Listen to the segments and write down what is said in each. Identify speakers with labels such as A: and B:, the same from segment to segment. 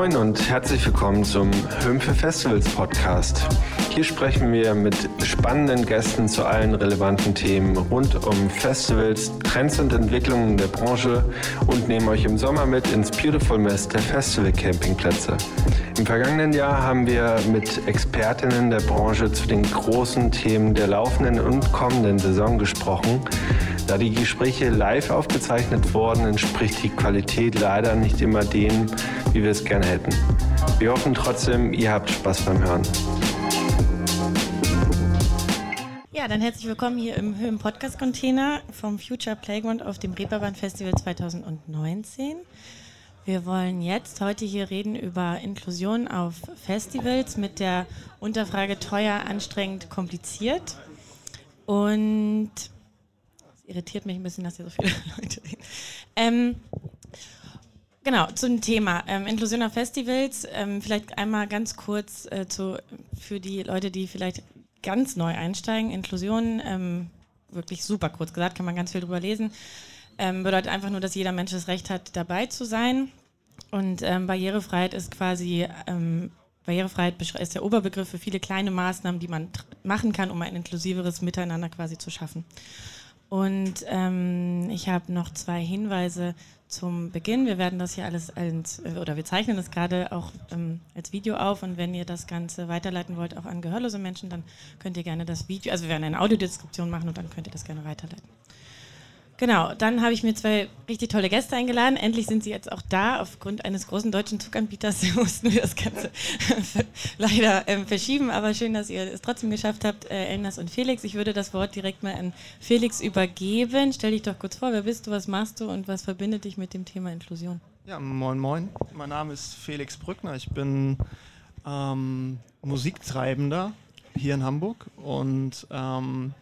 A: Moin und herzlich willkommen zum Hümpfe Festivals Podcast. Hier sprechen wir mit spannenden Gästen zu allen relevanten Themen rund um Festivals, Trends und Entwicklungen der Branche und nehmen euch im Sommer mit ins Beautiful Mess der Festival Campingplätze. Im vergangenen Jahr haben wir mit Expertinnen der Branche zu den großen Themen der laufenden und kommenden Saison gesprochen. Da die Gespräche live aufgezeichnet wurden, entspricht die Qualität leider nicht immer dem, wie wir es gerne hätten. Wir hoffen trotzdem, ihr habt Spaß beim Hören.
B: Ja, dann herzlich willkommen hier im Höhen Podcast Container vom Future Playground auf dem Reeperbahn Festival 2019. Wir wollen jetzt heute hier reden über Inklusion auf Festivals mit der Unterfrage teuer, anstrengend, kompliziert. Und es irritiert mich ein bisschen, dass hier so viele Leute reden. Ähm, Genau, zum Thema ähm, Inklusion auf Festivals. Ähm, vielleicht einmal ganz kurz äh, zu, für die Leute, die vielleicht ganz neu einsteigen. Inklusion, ähm, wirklich super kurz gesagt, kann man ganz viel drüber lesen. Ähm, bedeutet einfach nur, dass jeder Mensch das Recht hat, dabei zu sein. Und ähm, Barrierefreiheit ist quasi, ähm, Barrierefreiheit ist der Oberbegriff für viele kleine Maßnahmen, die man machen kann, um ein inklusiveres Miteinander quasi zu schaffen. Und ich habe noch zwei Hinweise zum Beginn. Wir werden das hier alles als, oder wir zeichnen das gerade auch ähm, als Video auf und wenn ihr das Ganze weiterleiten wollt, auch an gehörlose Menschen, dann könnt ihr gerne das Video, also wir werden eine Audiodeskription machen und dann könnt ihr das gerne weiterleiten. Genau, dann habe ich mir zwei richtig tolle Gäste eingeladen. Endlich sind sie jetzt auch da. Aufgrund eines großen deutschen Zuganbieters mussten wir das Ganze leider ähm, verschieben. Aber schön, dass ihr es trotzdem geschafft habt, äh, Elnas und Felix. Ich würde das Wort direkt mal an Felix übergeben. Stell dich doch kurz vor, wer bist du, was machst du und was verbindet dich mit dem Thema Inklusion?
C: Ja, moin, moin. Mein Name ist Felix Brückner. Ich bin ähm, Musiktreibender hier in Hamburg und ähm,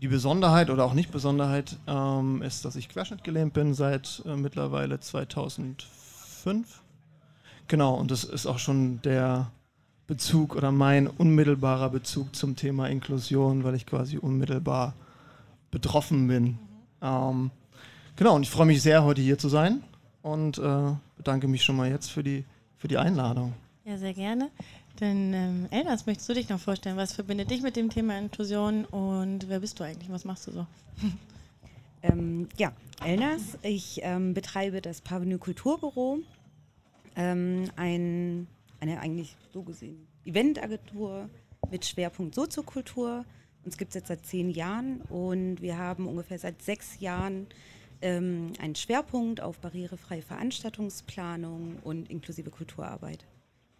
C: die Besonderheit oder auch nicht Besonderheit ähm, ist, dass ich querschnittgelähmt bin seit äh, mittlerweile 2005. Genau, und das ist auch schon der Bezug oder mein unmittelbarer Bezug zum Thema Inklusion, weil ich quasi unmittelbar betroffen bin. Ähm, genau, und ich freue mich sehr, heute hier zu sein und äh, bedanke mich schon mal jetzt für die, für die Einladung.
B: Ja, sehr gerne. Dann, ähm, Elnas, möchtest du dich noch vorstellen? Was verbindet dich mit dem Thema Inklusion und wer bist du eigentlich? Was machst du so?
D: Ähm, ja, Elnas, ich ähm, betreibe das Parvenu Kulturbüro, ähm, ein, eine eigentlich so gesehen Eventagentur mit Schwerpunkt Soziokultur. Uns gibt es jetzt seit zehn Jahren und wir haben ungefähr seit sechs Jahren ähm, einen Schwerpunkt auf barrierefreie Veranstaltungsplanung und inklusive Kulturarbeit.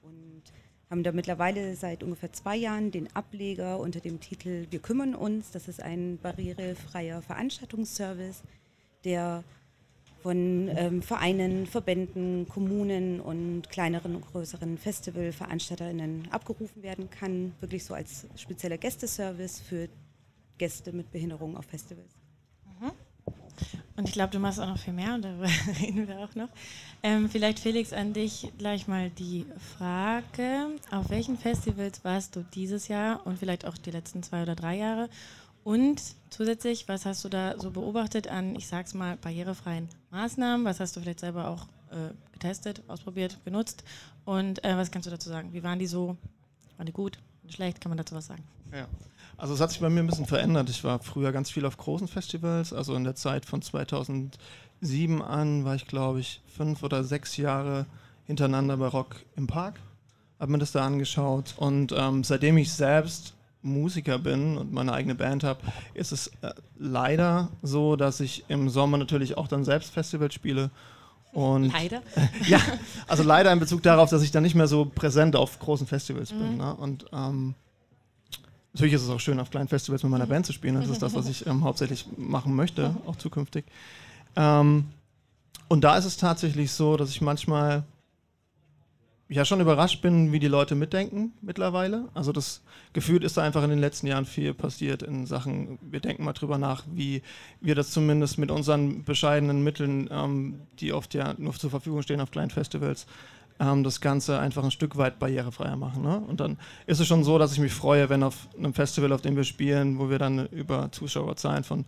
D: Und haben da mittlerweile seit ungefähr zwei Jahren den Ableger unter dem Titel Wir kümmern uns. Das ist ein barrierefreier Veranstaltungsservice, der von ähm, Vereinen, Verbänden, Kommunen und kleineren und größeren Festivalveranstalterinnen abgerufen werden kann. Wirklich so als spezieller Gästeservice für Gäste mit Behinderung auf Festivals.
B: Und ich glaube, du machst auch noch viel mehr und darüber reden wir auch noch. Ähm, vielleicht, Felix, an dich gleich mal die Frage: Auf welchen Festivals warst du dieses Jahr und vielleicht auch die letzten zwei oder drei Jahre? Und zusätzlich, was hast du da so beobachtet an, ich sag's mal, barrierefreien Maßnahmen? Was hast du vielleicht selber auch äh, getestet, ausprobiert, genutzt? Und äh, was kannst du dazu sagen? Wie waren die so? Waren die gut? Schlecht? Kann man dazu was sagen?
C: Ja. Also es hat sich bei mir ein bisschen verändert. Ich war früher ganz viel auf großen Festivals. Also in der Zeit von 2007 an war ich, glaube ich, fünf oder sechs Jahre hintereinander bei Rock im Park. Habe mir das da angeschaut. Und ähm, seitdem ich selbst Musiker bin und meine eigene Band habe, ist es äh, leider so, dass ich im Sommer natürlich auch dann selbst Festivals spiele. Und
B: leider?
C: ja, also leider in Bezug darauf, dass ich dann nicht mehr so präsent auf großen Festivals mhm. bin. Ne? Und ähm, Natürlich ist es auch schön, auf kleinen Festivals mit meiner Band zu spielen. Das ist das, was ich ähm, hauptsächlich machen möchte, auch zukünftig. Ähm, und da ist es tatsächlich so, dass ich manchmal ja schon überrascht bin, wie die Leute mitdenken mittlerweile. Also das Gefühl ist da einfach in den letzten Jahren viel passiert in Sachen, wir denken mal drüber nach, wie wir das zumindest mit unseren bescheidenen Mitteln, ähm, die oft ja nur zur Verfügung stehen auf kleinen Festivals, ähm, das Ganze einfach ein Stück weit barrierefreier machen. Ne? Und dann ist es schon so, dass ich mich freue, wenn auf einem Festival, auf dem wir spielen, wo wir dann über Zuschauerzahlen von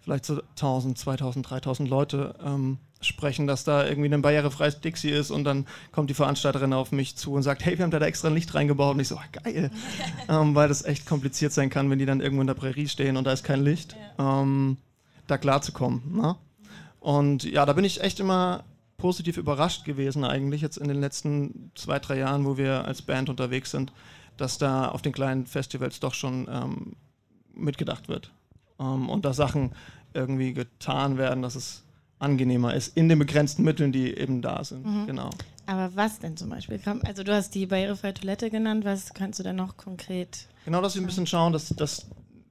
C: vielleicht so 1000, 2000, 3000 Leute ähm, sprechen, dass da irgendwie ein barrierefreies Dixie ist und dann kommt die Veranstalterin auf mich zu und sagt, hey, wir haben da, extra ein Licht reingebaut und ich so, ah, geil, ähm, weil das echt kompliziert sein kann, wenn die dann irgendwo in der Prärie stehen und da ist kein Licht, ja. ähm, da klarzukommen. Ne? Und ja, da bin ich echt immer positiv überrascht gewesen eigentlich jetzt in den letzten zwei, drei Jahren, wo wir als Band unterwegs sind, dass da auf den kleinen Festivals doch schon ähm, mitgedacht wird ähm, und da Sachen irgendwie getan werden, dass es angenehmer ist in den begrenzten Mitteln, die eben da sind. Mhm. Genau.
B: Aber was denn zum Beispiel? Also du hast die barrierefreie Toilette genannt, was kannst du denn noch konkret?
C: Genau, dass wir ein bisschen schauen, dass, dass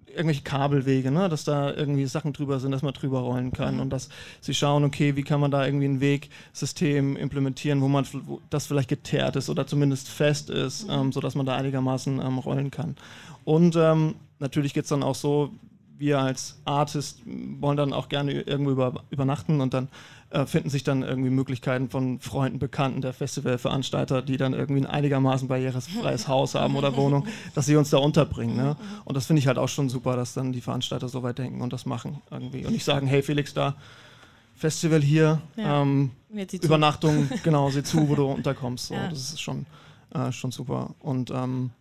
C: irgendwelche Kabelwege, ne? dass da irgendwie Sachen drüber sind, dass man drüber rollen kann mhm. und dass sie schauen, okay, wie kann man da irgendwie ein Wegsystem implementieren, wo man wo das vielleicht geteert ist oder zumindest fest ist, mhm. ähm, sodass man da einigermaßen ähm, rollen kann. Und ähm, natürlich geht es dann auch so, wir als Artist wollen dann auch gerne irgendwo über, übernachten und dann äh, finden sich dann irgendwie Möglichkeiten von Freunden, Bekannten der Festivalveranstalter, die dann irgendwie ein einigermaßen barrierefreies Haus haben oder Wohnung, dass sie uns da unterbringen. Ne? Und das finde ich halt auch schon super, dass dann die Veranstalter so weit denken und das machen irgendwie. Und nicht sagen, hey Felix, da Festival hier, ja. ähm, Übernachtung, genau, sieh zu, wo du unterkommst. So, ja. Das ist schon, äh, schon super. Und ähm,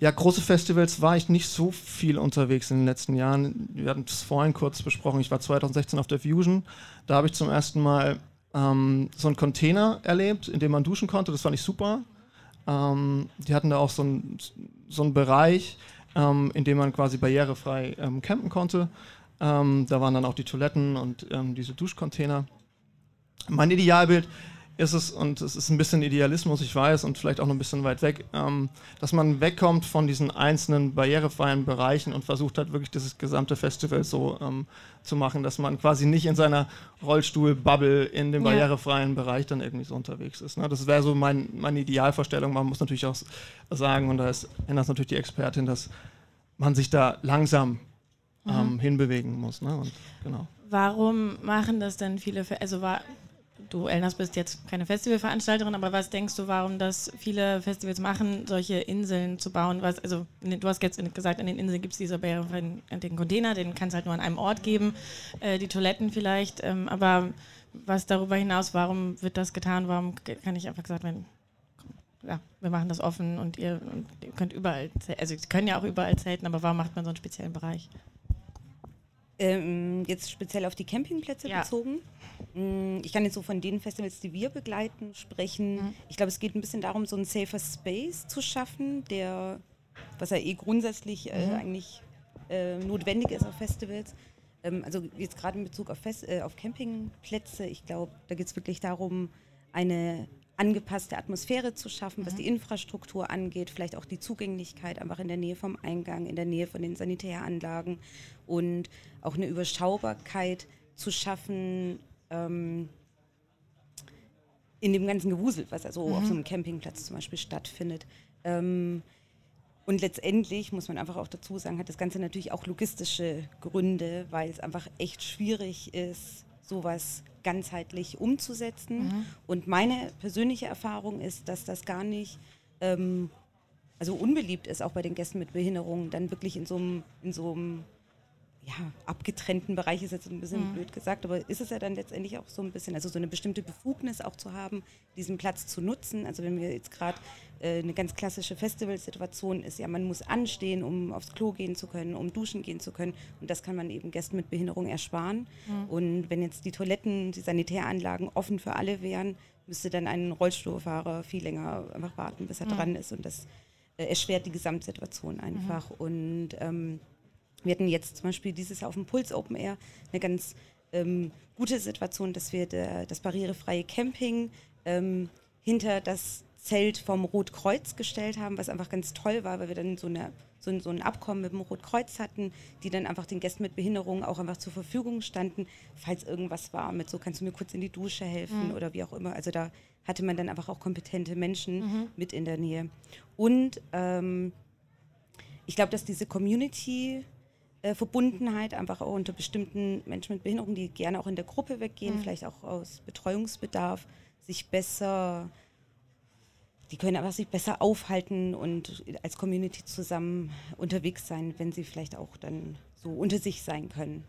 C: ja, große Festivals war ich nicht so viel unterwegs in den letzten Jahren. Wir hatten es vorhin kurz besprochen. Ich war 2016 auf der Fusion. Da habe ich zum ersten Mal ähm, so einen Container erlebt, in dem man duschen konnte. Das fand ich super. Ähm, die hatten da auch so, ein, so einen Bereich, ähm, in dem man quasi barrierefrei ähm, campen konnte. Ähm, da waren dann auch die Toiletten und ähm, diese Duschcontainer. Mein Idealbild ist es, und es ist ein bisschen Idealismus, ich weiß, und vielleicht auch noch ein bisschen weit weg, ähm, dass man wegkommt von diesen einzelnen barrierefreien Bereichen und versucht hat, wirklich dieses gesamte Festival so ähm, zu machen, dass man quasi nicht in seiner Rollstuhl-Bubble in dem barrierefreien ja. Bereich dann irgendwie so unterwegs ist. Ne? Das wäre so mein, meine Idealvorstellung. Man muss natürlich auch sagen, und da ist Hennas natürlich die Expertin, dass man sich da langsam ähm, mhm. hinbewegen muss. Ne? Und, genau.
B: Warum machen das denn viele, also war, du, Elnas, bist jetzt keine Festivalveranstalterin, aber was denkst du, warum das viele Festivals machen, solche Inseln zu bauen? Was, also, du hast jetzt gesagt, an den Inseln gibt es diese Barrieren, den Container, den kann es halt nur an einem Ort geben, äh, die Toiletten vielleicht, ähm, aber was darüber hinaus, warum wird das getan? Warum kann ich einfach gesagt werden, ja, wir machen das offen und ihr, und ihr könnt überall, also, sie können ja auch überall zelten, aber warum macht man so einen speziellen Bereich?
D: Ähm, jetzt speziell auf die Campingplätze ja. bezogen. Mm, ich kann jetzt so von den Festivals, die wir begleiten, sprechen. Mhm. Ich glaube, es geht ein bisschen darum, so einen safer Space zu schaffen, der, was ja eh grundsätzlich äh, mhm. eigentlich äh, notwendig ist auf Festivals. Ähm, also jetzt gerade in Bezug auf, Fest, äh, auf Campingplätze, ich glaube, da geht es wirklich darum, eine angepasste Atmosphäre zu schaffen, was mhm. die Infrastruktur angeht, vielleicht auch die Zugänglichkeit einfach in der Nähe vom Eingang, in der Nähe von den Sanitäranlagen und auch eine Überschaubarkeit zu schaffen ähm, in dem ganzen Gewusel, was also mhm. auf so einem Campingplatz zum Beispiel stattfindet. Ähm, und letztendlich muss man einfach auch dazu sagen, hat das Ganze natürlich auch logistische Gründe, weil es einfach echt schwierig ist, sowas ganzheitlich umzusetzen. Mhm. Und meine persönliche Erfahrung ist, dass das gar nicht ähm, also unbeliebt ist, auch bei den Gästen mit Behinderungen, dann wirklich in so einem, in so einem ja, abgetrennten Bereich ist jetzt ein bisschen mhm. blöd gesagt, aber ist es ja dann letztendlich auch so ein bisschen, also so eine bestimmte Befugnis auch zu haben, diesen Platz zu nutzen. Also wenn wir jetzt gerade äh, eine ganz klassische Festivalsituation ist, ja, man muss anstehen, um aufs Klo gehen zu können, um duschen gehen zu können und das kann man eben Gästen mit Behinderung ersparen. Mhm. Und wenn jetzt die Toiletten, die Sanitäranlagen offen für alle wären, müsste dann ein Rollstuhlfahrer viel länger einfach warten, bis er mhm. dran ist und das äh, erschwert die Gesamtsituation einfach. Mhm. Und ähm, wir hatten jetzt zum Beispiel dieses Jahr auf dem Puls Open Air eine ganz ähm, gute Situation, dass wir der, das barrierefreie Camping ähm, hinter das Zelt vom Rotkreuz gestellt haben, was einfach ganz toll war, weil wir dann so, eine, so, ein, so ein Abkommen mit dem Rotkreuz hatten, die dann einfach den Gästen mit Behinderungen auch einfach zur Verfügung standen, falls irgendwas war mit so, kannst du mir kurz in die Dusche helfen mhm. oder wie auch immer. Also da hatte man dann einfach auch kompetente Menschen mhm. mit in der Nähe. Und ähm, ich glaube, dass diese Community äh, Verbundenheit einfach auch unter bestimmten Menschen mit Behinderung, die gerne auch in der Gruppe weggehen, mhm. vielleicht auch aus Betreuungsbedarf, sich besser, die können einfach sich besser aufhalten und als Community zusammen unterwegs sein, wenn sie vielleicht auch dann so unter sich sein können.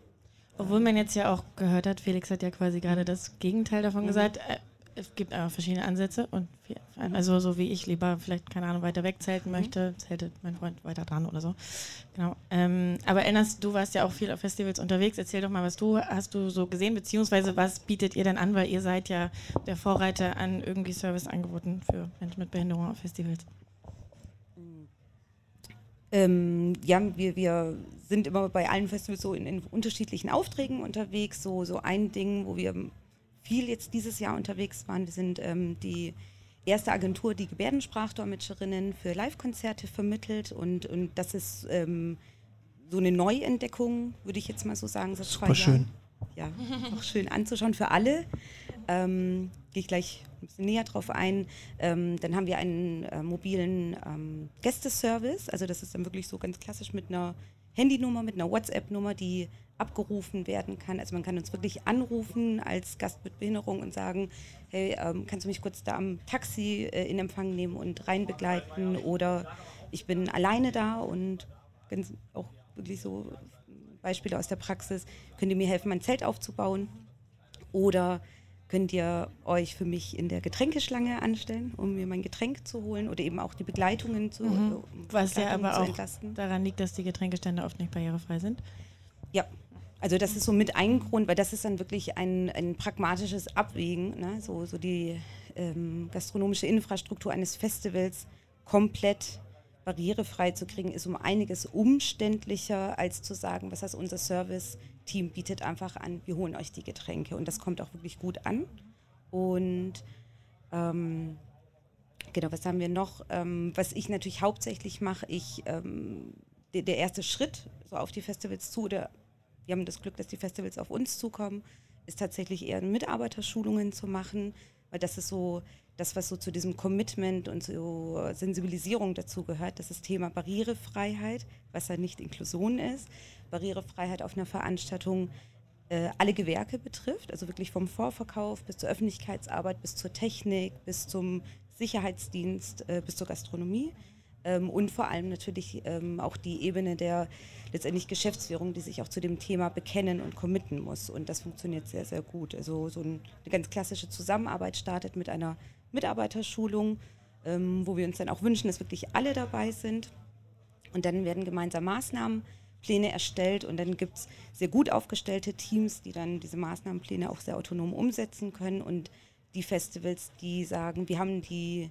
B: Obwohl man jetzt ja auch gehört hat, Felix hat ja quasi gerade das Gegenteil davon
D: Mhm.
B: gesagt. Es gibt einfach verschiedene Ansätze und wir, also so wie ich lieber vielleicht, keine Ahnung, weiter weg zelten
D: Mhm.
B: möchte, zeltet mein Freund weiter dran oder so. Genau. Ähm, aber erinnerst du warst ja auch viel auf Festivals unterwegs. Erzähl doch mal, was du hast du so gesehen, beziehungsweise was bietet ihr denn an, weil ihr seid ja der Vorreiter an irgendwie Serviceangeboten für Menschen mit Behinderung auf Festivals.
D: Ähm, ja, wir, wir sind immer bei allen Festivals so in, in unterschiedlichen Aufträgen unterwegs. So, so ein Ding, wo wir viel jetzt dieses Jahr unterwegs waren. Wir sind ähm, die erste Agentur, die Gebärdensprachdolmetscherinnen für Live-Konzerte vermittelt. Und, und das ist ähm, so eine Neuentdeckung, würde ich jetzt mal so sagen. Seit
C: Super schön.
D: Ja, auch schön anzuschauen für alle. Ähm, Gehe ich gleich ein bisschen näher drauf ein. Ähm, dann haben wir einen äh, mobilen ähm, Gästeservice. Also das ist dann wirklich so ganz klassisch mit einer Handynummer, mit einer WhatsApp-Nummer, die abgerufen werden kann. Also man kann uns wirklich anrufen als Gast mit Behinderung und sagen, hey, ähm, kannst du mich kurz da am Taxi äh, in Empfang nehmen und rein begleiten? Oder ich bin alleine da und ganz auch wirklich so Beispiele aus der Praxis. Könnt ihr mir helfen, mein Zelt aufzubauen? Oder könnt ihr euch für mich in der Getränkeschlange anstellen, um mir mein Getränk zu holen oder eben auch die Begleitungen zu,
B: Mhm.
D: um
B: Was ja aber auch
D: entlasten.
B: daran liegt, dass die Getränkestände oft nicht barrierefrei sind.
D: Ja, also das ist so mit ein Grund, weil das ist dann wirklich ein, ein pragmatisches Abwägen, ne? so, so die ähm, gastronomische Infrastruktur eines Festivals komplett barrierefrei zu kriegen, ist um einiges umständlicher, als zu sagen, was das unser Service-Team bietet einfach an, wir holen euch die Getränke und das kommt auch wirklich gut an. Und ähm, genau, was haben wir noch? Ähm, was ich natürlich hauptsächlich mache, ich ähm, der, der erste Schritt so auf die Festivals zu, oder wir haben das Glück, dass die Festivals auf uns zukommen, ist tatsächlich eher Mitarbeiterschulungen zu machen, weil das ist so das, was so zu diesem Commitment und zur Sensibilisierung dazu gehört, das ist Thema Barrierefreiheit, was ja nicht Inklusion ist. Barrierefreiheit auf einer Veranstaltung äh, alle Gewerke betrifft, also wirklich vom Vorverkauf bis zur Öffentlichkeitsarbeit, bis zur Technik, bis zum Sicherheitsdienst, äh, bis zur Gastronomie. Ähm, und vor allem natürlich ähm, auch die Ebene der letztendlich Geschäftsführung, die sich auch zu dem Thema bekennen und committen muss. Und das funktioniert sehr, sehr gut. Also so ein, eine ganz klassische Zusammenarbeit startet mit einer Mitarbeiterschulung, ähm, wo wir uns dann auch wünschen, dass wirklich alle dabei sind. Und dann werden gemeinsam Maßnahmenpläne erstellt und dann gibt es sehr gut aufgestellte Teams, die dann diese Maßnahmenpläne auch sehr autonom umsetzen können. Und die Festivals, die sagen, wir haben die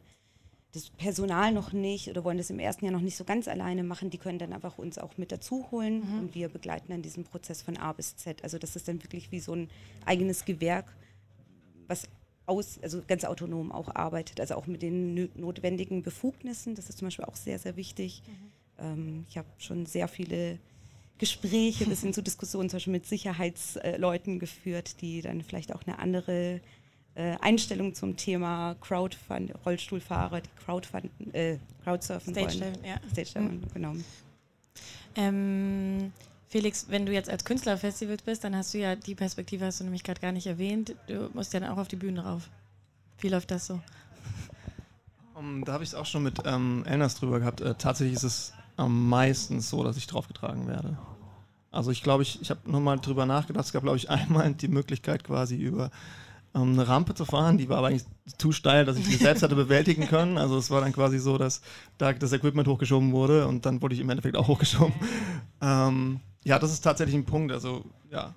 D: das Personal noch nicht oder wollen das im ersten Jahr noch nicht so ganz alleine machen, die können dann einfach uns auch mit dazu holen und wir begleiten dann diesen Prozess von A bis Z. Also das ist dann wirklich wie so ein eigenes Gewerk, was aus, also ganz autonom auch arbeitet, also auch mit den notwendigen Befugnissen. Das ist zum Beispiel auch sehr, sehr wichtig. Ähm, ich habe schon sehr viele Gespräche bis hin zu Diskussionen zum Beispiel mit Sicherheitsleuten geführt, die dann vielleicht auch eine andere äh, Einstellung zum Thema Crowdfund, Rollstuhlfahrer, die Crowdfund, äh, Crowdsurfen
B: Stage
D: wollen.
B: Dive, ja.
D: Stage Dive, genau.
B: Ähm, Felix, wenn du jetzt als Künstler auf Festivals bist, dann hast du ja die Perspektive, hast du nämlich gerade gar nicht erwähnt. Du musst ja dann auch auf die Bühne rauf. Wie läuft das so?
C: Um, da habe ich es auch schon mit ähm, Elnas drüber gehabt. Äh, tatsächlich ist es am meisten so, dass ich draufgetragen werde. Also ich glaube, ich, ich habe nochmal drüber nachgedacht. Es gab, glaube ich, einmal die Möglichkeit quasi über ähm, eine Rampe zu fahren. Die war aber eigentlich zu steil, dass ich die selbst hatte bewältigen können. Also es war dann quasi so, dass da das Equipment hochgeschoben wurde und dann wurde ich im Endeffekt auch hochgeschoben. Ähm, ja, das ist tatsächlich ein Punkt. Also ja,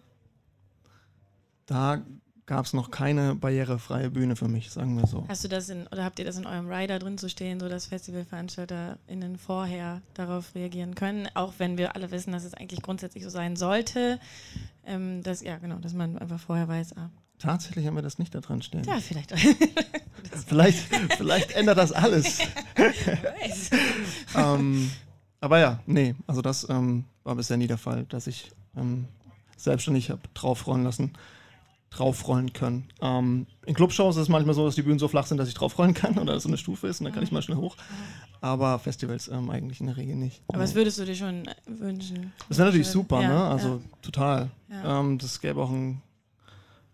C: da gab es noch keine barrierefreie Bühne für mich, sagen wir so.
B: Hast du das in, oder habt ihr das in eurem Rider drin zu stehen, so dass FestivalveranstalterInnen vorher darauf reagieren können, auch wenn wir alle wissen, dass es eigentlich grundsätzlich so sein sollte, ähm, dass, ja genau, dass man einfach vorher weiß, ah,
C: Tatsächlich haben wir das nicht da dran stehen.
B: ja, vielleicht.
C: Vielleicht, vielleicht ändert das alles. ähm, aber ja, nee, also das ähm, war bisher nie der Fall, dass ich ähm, selbstständig habe draufrollen lassen, draufrollen können. Ähm, in Clubshows ist es manchmal so, dass die Bühnen so flach sind, dass ich draufrollen kann oder so eine Stufe ist und dann kann ich mal schnell hoch. Aber Festivals ähm, eigentlich in der Regel nicht.
B: Aber was
C: Nee.
B: würdest du dir schon äh, wünschen?
C: Das wäre natürlich super,
B: Ja,
C: ne? Also total.
B: Ja.
C: Ähm, das gäbe auch ein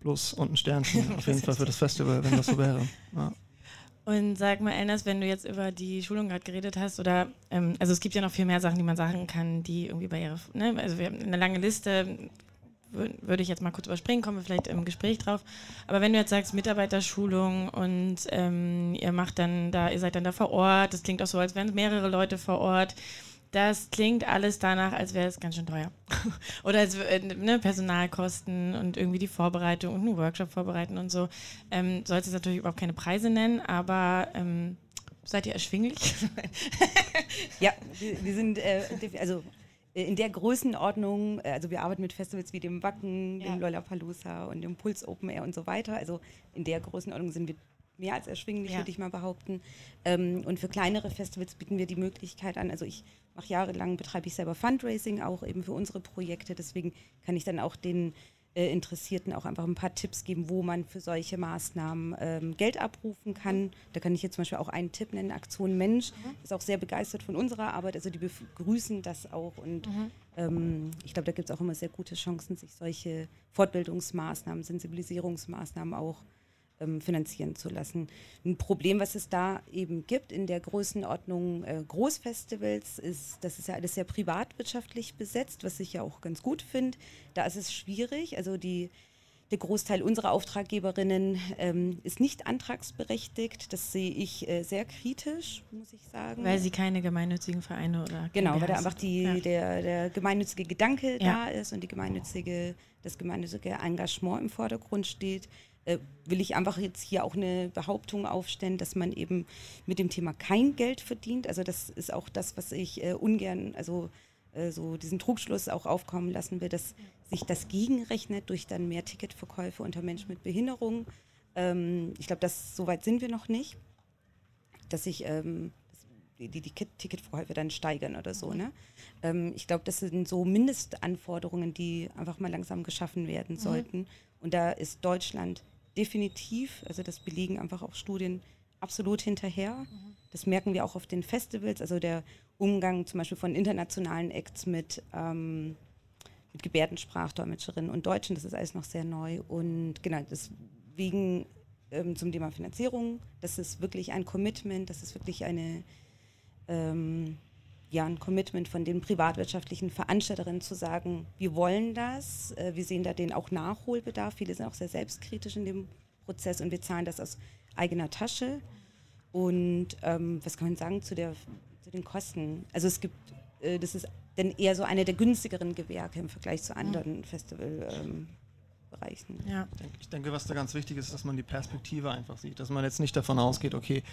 C: Plus und ein Sternchen auf jeden Fall für das Festival, wenn das so wäre. Ja.
B: Und sag mal, Elnas, wenn du jetzt über die Schulung gerade geredet hast, oder, ähm, also es gibt ja noch viel mehr Sachen, die man sagen kann, die irgendwie barriere, ne? Also wir haben eine lange Liste, würde ich jetzt mal kurz überspringen, kommen wir vielleicht im Gespräch drauf. Aber wenn du jetzt sagst Mitarbeiterschulung und ähm, ihr macht dann da, ihr seid dann da vor Ort, das klingt auch so, als wären mehrere Leute vor Ort. Das klingt alles danach, als wäre es ganz schön teuer. Oder als, äh, ne, Personalkosten und irgendwie die Vorbereitung und einen Workshop vorbereiten und so. Ähm, sollst jetzt natürlich überhaupt keine Preise nennen, aber ähm, seid ihr erschwinglich?
D: ja, wir, wir sind, äh, also in der Größenordnung, äh, also wir arbeiten mit Festivals wie dem Wacken, ja. dem Lollapalooza und dem Puls Open Air und so weiter. Also in der Größenordnung sind wir mehr als erschwinglich, ja. würde ich mal behaupten. Ähm, und für kleinere Festivals bieten wir die Möglichkeit an. Also ich mache jahrelang, betreibe ich selber Fundraising auch eben für unsere Projekte. Deswegen kann ich dann auch den äh, Interessierten auch einfach ein paar Tipps geben, wo man für solche Maßnahmen ähm, Geld abrufen kann. Mhm. Da kann ich jetzt zum Beispiel auch einen Tipp nennen, Aktion Mensch, mhm. ist auch sehr begeistert von unserer Arbeit, also die begrüßen das auch und mhm. ähm, ich glaube, da gibt es auch immer sehr gute Chancen, sich solche Fortbildungsmaßnahmen, Sensibilisierungsmaßnahmen auch ähm, finanzieren zu lassen. Ein Problem, was es da eben gibt in der Größenordnung äh, Großfestivals, ist, das ist ja alles sehr privatwirtschaftlich besetzt, was ich ja auch ganz gut finde. Da ist es schwierig. Also die der Großteil unserer Auftraggeberinnen ähm, ist nicht antragsberechtigt. Das sehe ich äh, sehr kritisch, muss ich sagen.
B: Weil sie keine gemeinnützigen Vereine oder
D: Genau, weil da einfach die, ja. der, der gemeinnützige Gedanke ja. da ist und die gemeinnützige, das gemeinnützige Engagement im Vordergrund steht. Äh, will ich einfach jetzt hier auch eine Behauptung aufstellen, dass man eben mit dem Thema kein Geld verdient. Also das ist auch das, was ich äh, ungern, also äh, so diesen Trugschluss auch aufkommen lassen will, dass sich das gegenrechnet durch dann mehr Ticketverkäufe unter Menschen mit Behinderung. Ähm, ich glaube, so weit sind wir noch nicht, dass sich ähm, die, die Ticketverkäufe dann steigern oder so. Ne? Ähm, ich glaube, das sind so Mindestanforderungen, die einfach mal langsam geschaffen werden mhm. sollten. Und da ist Deutschland definitiv, also das belegen einfach auch Studien, absolut hinterher. Mhm. Das merken wir auch auf den Festivals, also der Umgang zum Beispiel von internationalen Acts mit, ähm, mit Gebärdensprachdolmetscherinnen und Deutschen, das ist alles noch sehr neu. Und genau, deswegen ähm, zum Thema Finanzierung, das ist wirklich ein Commitment, das ist wirklich eine, ähm, ja, ein Commitment von den privatwirtschaftlichen Veranstalterinnen zu sagen, wir wollen das, äh, wir sehen da den auch Nachholbedarf. Viele sind auch sehr selbstkritisch in dem Prozess und wir zahlen das aus eigener Tasche. Und ähm, was kann man sagen zu, der, zu den Kosten? Also es gibt, äh, das ist dann eher so eine der günstigeren Gewerke im Vergleich zu anderen mhm. Festivalbereichen.
C: Ähm, ja. Ich denke, was da ganz wichtig ist, ist, dass man die Perspektive einfach sieht, dass man jetzt nicht davon ausgeht, okay,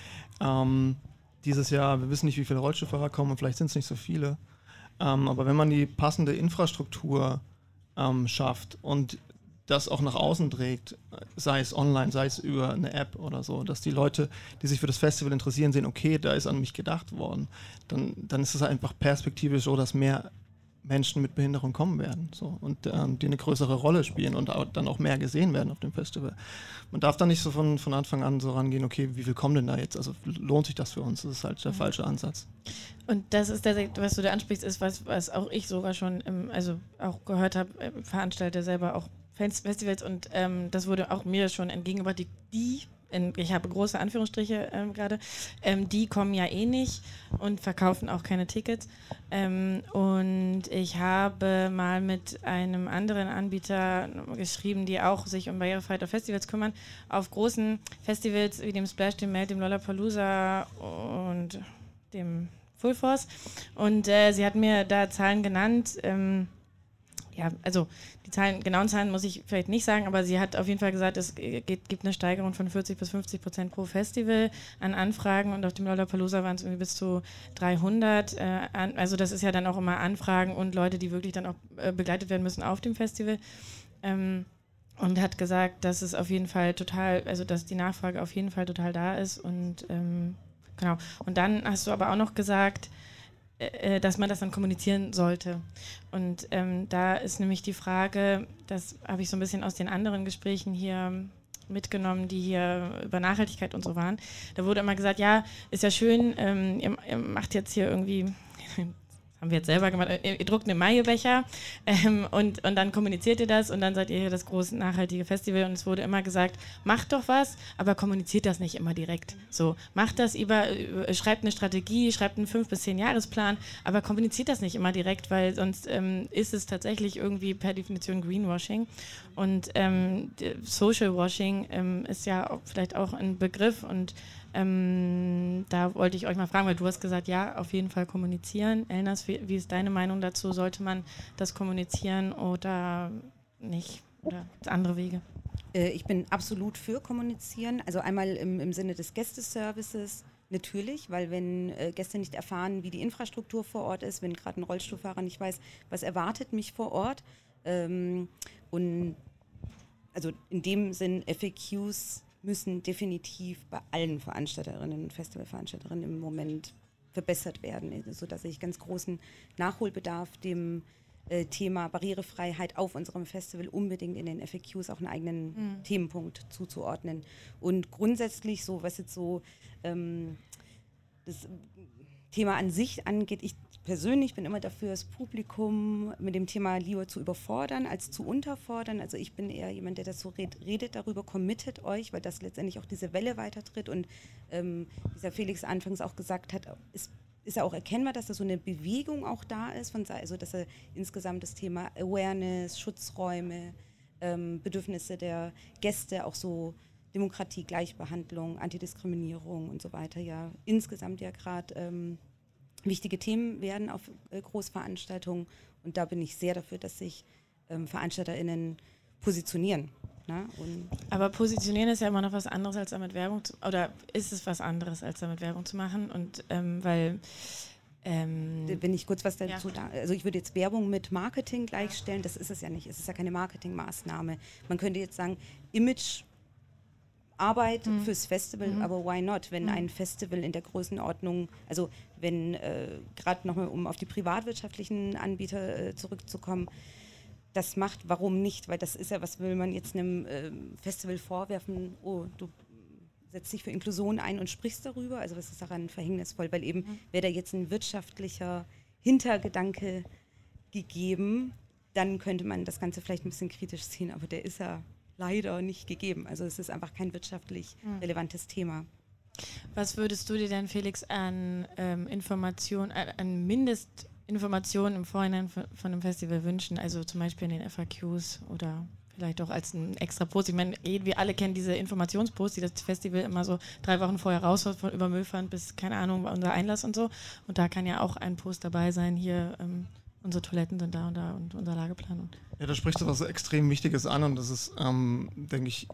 C: ähm, dieses Jahr, wir wissen nicht, wie viele Rollstuhlfahrer kommen und vielleicht sind es nicht so viele. Ähm, aber wenn man die passende Infrastruktur ähm, schafft und das auch nach außen trägt, sei es online, sei es über eine App oder so, dass die Leute, die sich für das Festival interessieren, sehen, okay, da ist an mich gedacht worden, dann, dann ist es einfach perspektivisch so, dass mehr Menschen mit Behinderung kommen werden so, und ähm, die eine größere Rolle spielen und auch, dann auch mehr gesehen werden auf dem Festival. Man darf da nicht so von, von Anfang an so rangehen, okay, wie viel kommen denn da jetzt? Also lohnt sich das für uns? Das ist halt der mhm. falsche Ansatz.
B: Und das ist das, was du da ansprichst, ist was, was auch ich sogar schon, im, also auch gehört habe, äh, Veranstalter selber auch Festivals und ähm, das wurde auch mir schon entgegengebracht, die, die in, ich habe große Anführungsstriche ähm, gerade, ähm, die kommen ja eh nicht und verkaufen auch keine Tickets. Ähm, und ich habe mal mit einem anderen Anbieter geschrieben, die auch sich um Barrierefreiheit auf Festivals kümmern, auf großen Festivals wie dem Splash, dem Melt, dem Lollapalooza und dem Full Force. Und äh, sie hat mir da Zahlen genannt. Ähm, ja, also die Zahlen, genauen Zahlen muss ich vielleicht nicht sagen, aber sie hat auf jeden Fall gesagt, es geht, gibt eine Steigerung von 40 bis 50 Prozent pro Festival an Anfragen und auf dem Lollapalooza waren es irgendwie bis zu 300. Äh, an, also das ist ja dann auch immer Anfragen und Leute, die wirklich dann auch äh, begleitet werden müssen auf dem Festival. Ähm, und hat gesagt, dass es auf jeden Fall total, also dass die Nachfrage auf jeden Fall total da ist und ähm, genau. Und dann hast du aber auch noch gesagt, äh, äh, dass man das dann kommunizieren sollte. Und ähm, da ist nämlich die Frage, das habe ich so ein bisschen aus den anderen Gesprächen hier mitgenommen, die hier über Nachhaltigkeit und so waren. Da wurde immer gesagt, ja, ist ja schön, ähm, ihr, ihr, macht jetzt hier irgendwie haben wir jetzt selber gemacht, ihr, ihr druckt einen Maibecher ähm, und, und dann kommuniziert ihr das und dann seid ihr hier das große nachhaltige Festival. Und es wurde immer gesagt, macht doch was, aber kommuniziert das nicht immer direkt. So, macht das über, schreibt eine Strategie, schreibt einen fünf bis zehn Jahresplan, aber kommuniziert das nicht immer direkt, weil sonst ähm, ist es tatsächlich irgendwie per Definition Greenwashing. Und ähm, Social Washing ähm, ist ja auch vielleicht auch ein Begriff und ähm, da wollte ich euch mal fragen, weil du hast gesagt, ja, auf jeden Fall kommunizieren. Elnas, wie, wie ist deine Meinung dazu? Sollte man das kommunizieren oder nicht? Oder andere Wege?
D: Äh, ich bin absolut für kommunizieren. Also einmal im, im Sinne des Gästeservices. Natürlich, weil wenn äh, Gäste nicht erfahren, wie die Infrastruktur vor Ort ist, wenn gerade ein Rollstuhlfahrer nicht weiß, was erwartet mich vor Ort. Ähm, und also in dem Sinn FAQs müssen definitiv bei allen Veranstalterinnen und Festivalveranstalterinnen im Moment verbessert werden, sodass ich ganz großen Nachholbedarf dem äh, Thema Barrierefreiheit auf unserem Festival unbedingt in den FAQs auch einen eigenen mhm. Themenpunkt zuzuordnen. Und grundsätzlich so, was jetzt so ähm, das Thema an sich angeht, ich persönlich bin immer dafür, das Publikum mit dem Thema lieber zu überfordern als zu unterfordern. Also ich bin eher jemand, der dazu red, redet darüber, committet euch, weil das letztendlich auch diese Welle weitertritt. Und ähm, wie der Felix anfangs auch gesagt hat, ist, ist ja auch erkennbar, dass da so eine Bewegung auch da ist, von, also dass er insgesamt das Thema Awareness, Schutzräume, ähm, Bedürfnisse der Gäste auch so Demokratie, Gleichbehandlung, Antidiskriminierung und so weiter ja insgesamt ja gerade ähm, wichtige Themen werden auf äh, Großveranstaltungen. Und da bin ich sehr dafür, dass sich ähm, VeranstalterInnen positionieren. Ne?
B: Aber positionieren ist ja immer noch was anderes als damit Werbung zu, oder ist es was anderes als damit Werbung zu machen? Und ähm, weil
D: ähm, wenn ich kurz was dazu ja. da, also ich würde jetzt Werbung mit Marketing gleichstellen, das ist es ja nicht. Es ist ja keine Marketingmaßnahme. Man könnte jetzt sagen, Image Arbeit mhm. fürs Festival, mhm. aber why not, wenn mhm. ein Festival in der Größenordnung, also wenn äh, gerade nochmal, um auf die privatwirtschaftlichen Anbieter äh, zurückzukommen, das macht, warum nicht? Weil das ist ja, was will man jetzt einem äh, Festival vorwerfen, oh, du setzt dich für Inklusion ein und sprichst darüber, also was ist daran verhängnisvoll, weil eben mhm. wäre da jetzt ein wirtschaftlicher Hintergedanke gegeben, dann könnte man das Ganze vielleicht ein bisschen kritisch sehen, aber der ist ja leider nicht gegeben. Also es ist einfach kein wirtschaftlich hm. relevantes Thema.
B: Was würdest du dir denn, Felix, an ähm, Informationen, äh, an Mindestinformationen im Vorhinein von, von einem Festival wünschen? Also zum Beispiel in den FAQs oder vielleicht auch als ein extra Post. Ich meine, eh, wir alle kennen diese Informationsposts, die das Festival immer so drei Wochen vorher raushaut, von über Müllfand bis, keine Ahnung, unser Einlass und so. Und da kann ja auch ein Post dabei sein, hier ähm, unsere Toiletten sind da und da und unser Lageplan.
C: Ja, da sprichst du was extrem Wichtiges an und das ist, ähm, denke ich,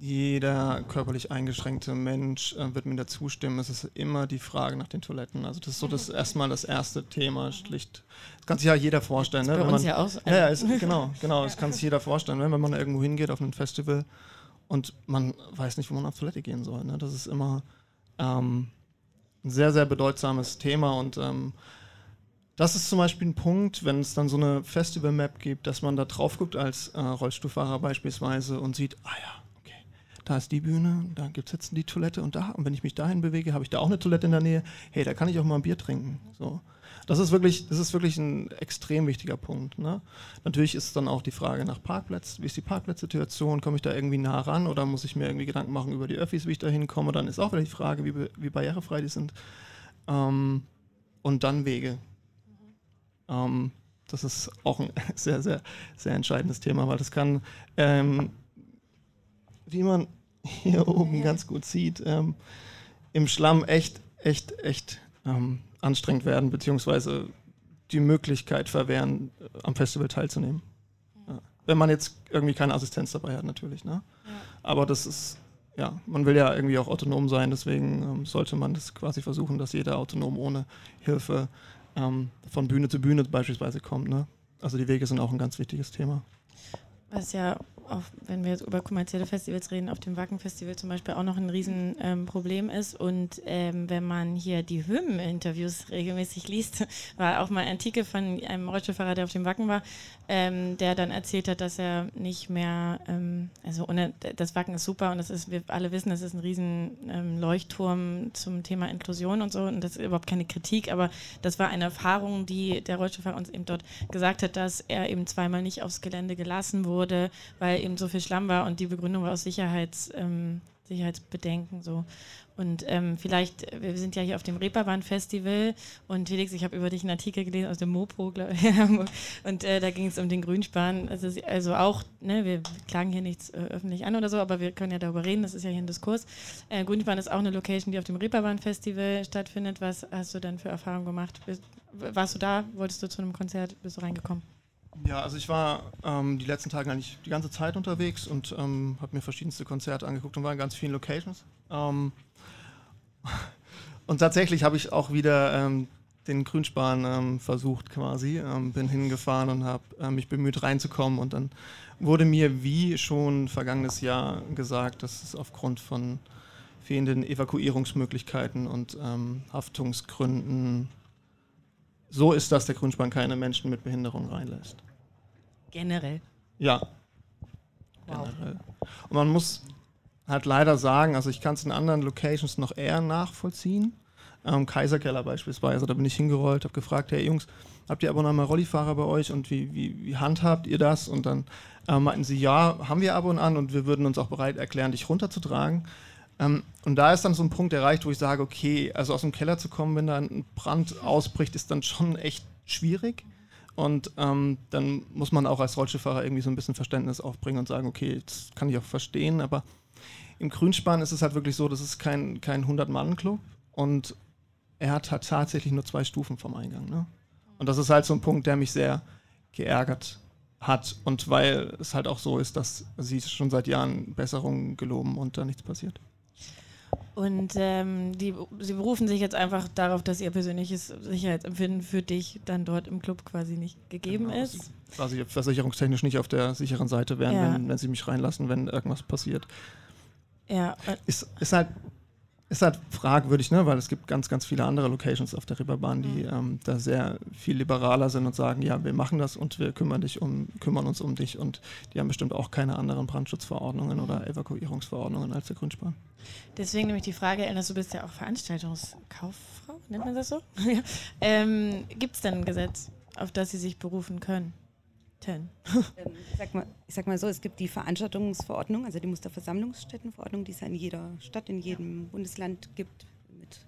C: jeder körperlich eingeschränkte Mensch äh, wird mir dazu stimmen. Es ist immer die Frage nach den Toiletten. Also das ist so das erstmal das erste Thema, schlicht. Das kann sich ja jeder vorstellen. Ne?
B: Bei
C: wenn
B: uns
C: man,
B: ja auch. So
C: ja, ja ist, genau, genau. Das kann sich jeder vorstellen. Ne? Wenn man irgendwo hingeht auf ein Festival und man weiß nicht, wo man auf Toilette gehen soll. Ne? Das ist immer ähm, ein sehr, sehr bedeutsames Thema und ähm, das ist zum Beispiel ein Punkt, wenn es dann so eine Festival-Map gibt, dass man da drauf guckt als äh, Rollstuhlfahrer beispielsweise und sieht, ah ja, okay, da ist die Bühne, da gibt es jetzt die Toilette und da, und wenn ich mich dahin bewege, habe ich da auch eine Toilette in der Nähe, hey, da kann ich auch mal ein Bier trinken. So. Das ist wirklich, das ist wirklich ein extrem wichtiger Punkt. Ne? Natürlich ist dann auch die Frage nach Parkplätzen. Wie ist die Parkplatzsituation? Komme ich da irgendwie nah ran oder muss ich mir irgendwie Gedanken machen über die Öffis, wie ich da hinkomme? Dann ist auch wieder die Frage, wie, wie barrierefrei die sind. Ähm, und dann Wege. Ähm, das ist auch ein sehr, sehr, sehr entscheidendes Thema, weil das kann, ähm, wie man hier oben ganz gut sieht, ähm, im Schlamm echt, echt, echt ähm, anstrengend werden, beziehungsweise die Möglichkeit verwehren, äh, am Festival teilzunehmen. Ja. Wenn man jetzt irgendwie keine Assistenz dabei hat, natürlich. Ne? Ja. Aber das ist, ja, man will ja irgendwie auch autonom sein, deswegen ähm, sollte man das quasi versuchen, dass jeder autonom ohne Hilfe ähm, von Bühne zu Bühne beispielsweise kommt. Ne? Also die Wege sind auch ein ganz wichtiges Thema.
B: Was ja auf, wenn wir jetzt über kommerzielle Festivals reden, auf dem Wacken-Festival zum Beispiel auch noch ein Riesenproblem ähm, ist. Und ähm, wenn man hier die Hymnen-Interviews regelmäßig liest, war auch mal ein Artikel von einem Rollstuhlfahrer, der auf dem Wacken war, ähm, der dann erzählt hat, dass er nicht mehr, ähm, also ohne, das Wacken ist super und das ist, wir alle wissen, das ist ein riesen ähm, Leuchtturm zum Thema Inklusion und so und das ist überhaupt keine Kritik, aber das war eine Erfahrung, die der Rollstuhlfahrer uns eben dort gesagt hat, dass er eben zweimal nicht aufs Gelände gelassen wurde, weil eben so viel Schlamm war und die Begründung war aus Sicherheits, ähm, Sicherheitsbedenken so. Und ähm, vielleicht, wir sind ja hier auf dem Reeperbahn-Festival und Felix, ich habe über dich einen Artikel gelesen aus dem Mopo, glaube ich, und äh, da ging es um den Grünspan. Also, also auch, ne, wir klagen hier nichts äh, öffentlich an oder so, aber wir können ja darüber reden, das ist ja hier ein Diskurs. Äh, Grünspan ist auch eine Location, die auf dem Reeperbahn-Festival stattfindet. Was hast du denn für Erfahrungen gemacht? Bist, warst du da? Wolltest du zu einem Konzert? Bist du reingekommen?
C: Ja, also ich war ähm, die letzten Tage eigentlich die ganze Zeit unterwegs und ähm, habe mir verschiedenste Konzerte angeguckt und war in ganz vielen Locations. Ähm, und tatsächlich habe ich auch wieder ähm, den Grünspan ähm, versucht quasi, ähm, bin hingefahren und habe äh, mich bemüht reinzukommen und dann wurde mir wie schon vergangenes Jahr gesagt, dass es aufgrund von fehlenden Evakuierungsmöglichkeiten und Haftungsgründen so ist, dass der Grünspan keine Menschen mit Behinderung reinlässt.
B: Generell.
C: Ja. Wow. Generell. Und man muss halt leider sagen, also ich kann es in anderen Locations noch eher nachvollziehen. Ähm, Kaiserkeller beispielsweise, da bin ich hingerollt, habe gefragt, hey Jungs, habt ihr aber noch mal Rollifahrer bei euch und wie, wie, wie handhabt ihr das? Und dann äh, meinten sie, ja, haben wir ab und an und wir würden uns auch bereit erklären, dich runterzutragen. Ähm, und da ist dann so ein Punkt erreicht, wo ich sage, okay, also aus dem Keller zu kommen, wenn da ein Brand ausbricht, ist dann schon echt schwierig. Und ähm, dann muss man auch als Rollstuhlfahrer irgendwie so ein bisschen Verständnis aufbringen und sagen, okay, das kann ich auch verstehen, aber im Grünspan ist es halt wirklich so, das ist kein, kein 100-Mann-Club und er hat halt tatsächlich nur zwei Stufen vom Eingang. Ne? Und das ist halt so ein Punkt, der mich sehr geärgert hat und weil es halt auch so ist, dass sie schon seit Jahren Besserungen geloben und da nichts passiert.
B: Und ähm, die, sie berufen sich jetzt einfach darauf, dass ihr persönliches Sicherheitsempfinden für dich dann dort im Club quasi nicht gegeben genau, ist.
C: Quasi versicherungstechnisch nicht auf der sicheren Seite wären, ja. wenn, wenn sie mich reinlassen, wenn irgendwas passiert.
B: Ja.
C: Ist, ist halt ist halt fragwürdig, ne? weil es gibt ganz, ganz viele andere Locations auf der Reeperbahn, die mhm. ähm, da sehr viel liberaler sind und sagen, ja, wir machen das und wir kümmern, dich um, kümmern uns um dich und die haben bestimmt auch keine anderen Brandschutzverordnungen oder Evakuierungsverordnungen als der Grünspan.
B: Deswegen nämlich die Frage, Erinnerst du bist ja auch Veranstaltungskauffrau, nennt man das so? ähm, gibt es denn ein Gesetz, auf das sie sich berufen können?
D: Ähm, ich, sag mal, ich sag mal so, es gibt die Veranstaltungsverordnung, also die Musterversammlungsstättenverordnung, die es ja in jeder Stadt, in jedem ja. Bundesland gibt, mit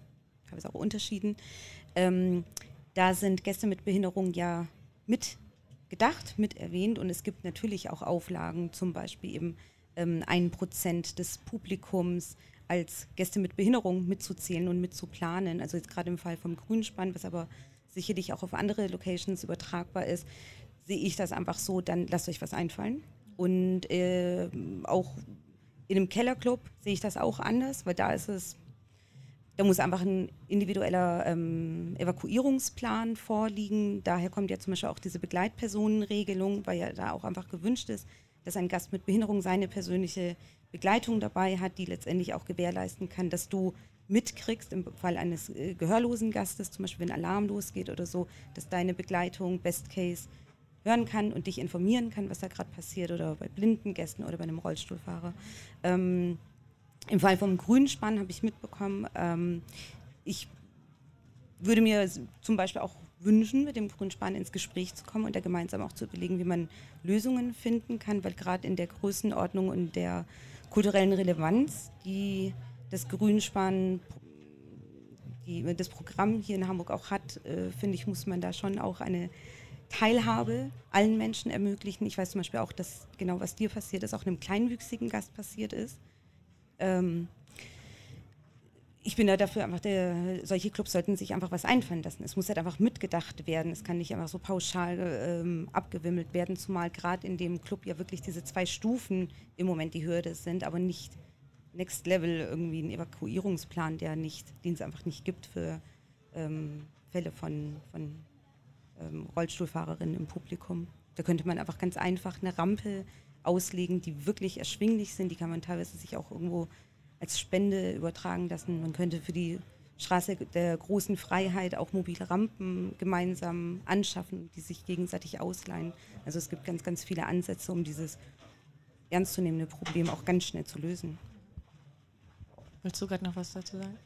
D: teilweise auch Unterschieden. Ähm, da sind Gäste mit Behinderung ja mit gedacht, mit erwähnt und es gibt natürlich auch Auflagen, zum Beispiel eben ähm, ein Prozent des Publikums als Gäste mit Behinderung mitzuzählen und mitzuplanen. Also jetzt gerade im Fall vom Grünspann, was aber sicherlich auch auf andere Locations übertragbar ist, sehe ich das einfach so, dann lasst euch was einfallen. Und äh, auch in einem Kellerclub sehe ich das auch anders, weil da ist es, da muss einfach ein individueller ähm, Evakuierungsplan vorliegen. Daher kommt ja zum Beispiel auch diese Begleitpersonenregelung, weil ja da auch einfach gewünscht ist, dass ein Gast mit Behinderung seine persönliche Begleitung dabei hat, die letztendlich auch gewährleisten kann, dass du mitkriegst, im Fall eines äh, gehörlosen Gastes, zum Beispiel wenn Alarm losgeht oder so, dass deine Begleitung, Best Case, hören kann und dich informieren kann, was da gerade passiert oder bei blinden Gästen oder bei einem Rollstuhlfahrer. Ähm, Im Fall vom Grünspann habe ich mitbekommen, ähm, ich würde mir zum Beispiel auch wünschen, mit dem Grünspann ins Gespräch zu kommen und da gemeinsam auch zu überlegen, wie man Lösungen finden kann, weil gerade in der Größenordnung und der kulturellen Relevanz, die das Grünspann, die, das Programm hier in Hamburg auch hat, äh, finde ich, muss man da schon auch eine Teilhabe allen Menschen ermöglichen. Ich weiß zum Beispiel auch, dass genau was dir passiert ist, auch einem kleinwüchsigen Gast passiert ist. Ähm, ich bin da dafür einfach, der, solche Clubs sollten sich einfach was einfallen lassen. Es muss halt einfach mitgedacht werden. Es kann nicht einfach so pauschal ähm, abgewimmelt werden, zumal gerade in dem Club ja wirklich diese zwei Stufen im Moment die Hürde sind, aber nicht Next Level irgendwie ein Evakuierungsplan, der nicht, den es einfach nicht gibt für ähm, Fälle von, von ähm, Rollstuhlfahrerinnen im Publikum. Da könnte man einfach ganz einfach eine Rampe auslegen, die wirklich erschwinglich sind. Die kann man teilweise sich auch irgendwo als Spende übertragen lassen. Man könnte für die Straße der großen Freiheit auch mobile Rampen gemeinsam anschaffen, die sich gegenseitig ausleihen. Also es gibt ganz, ganz viele Ansätze, um dieses ernstzunehmende Problem auch ganz schnell zu lösen.
B: Willst du gerade noch was dazu sagen?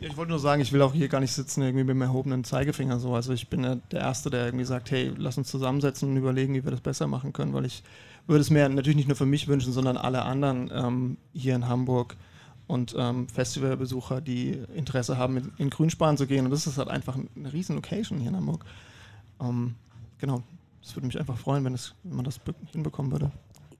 C: Ja, ich wollte nur sagen, ich will auch hier gar nicht sitzen irgendwie mit dem erhobenen Zeigefinger so. Also ich bin ja der Erste, der irgendwie sagt, hey, lass uns zusammensetzen und überlegen, wie wir das besser machen können, weil ich würde es mir natürlich nicht nur für mich wünschen, sondern alle anderen ähm, hier in Hamburg und ähm, Festivalbesucher, die Interesse haben, in, in Grünspan zu gehen. Und das ist halt einfach eine riesen Location hier in Hamburg. Ähm, genau, das würde mich einfach freuen, wenn, es, wenn man das hinbekommen würde.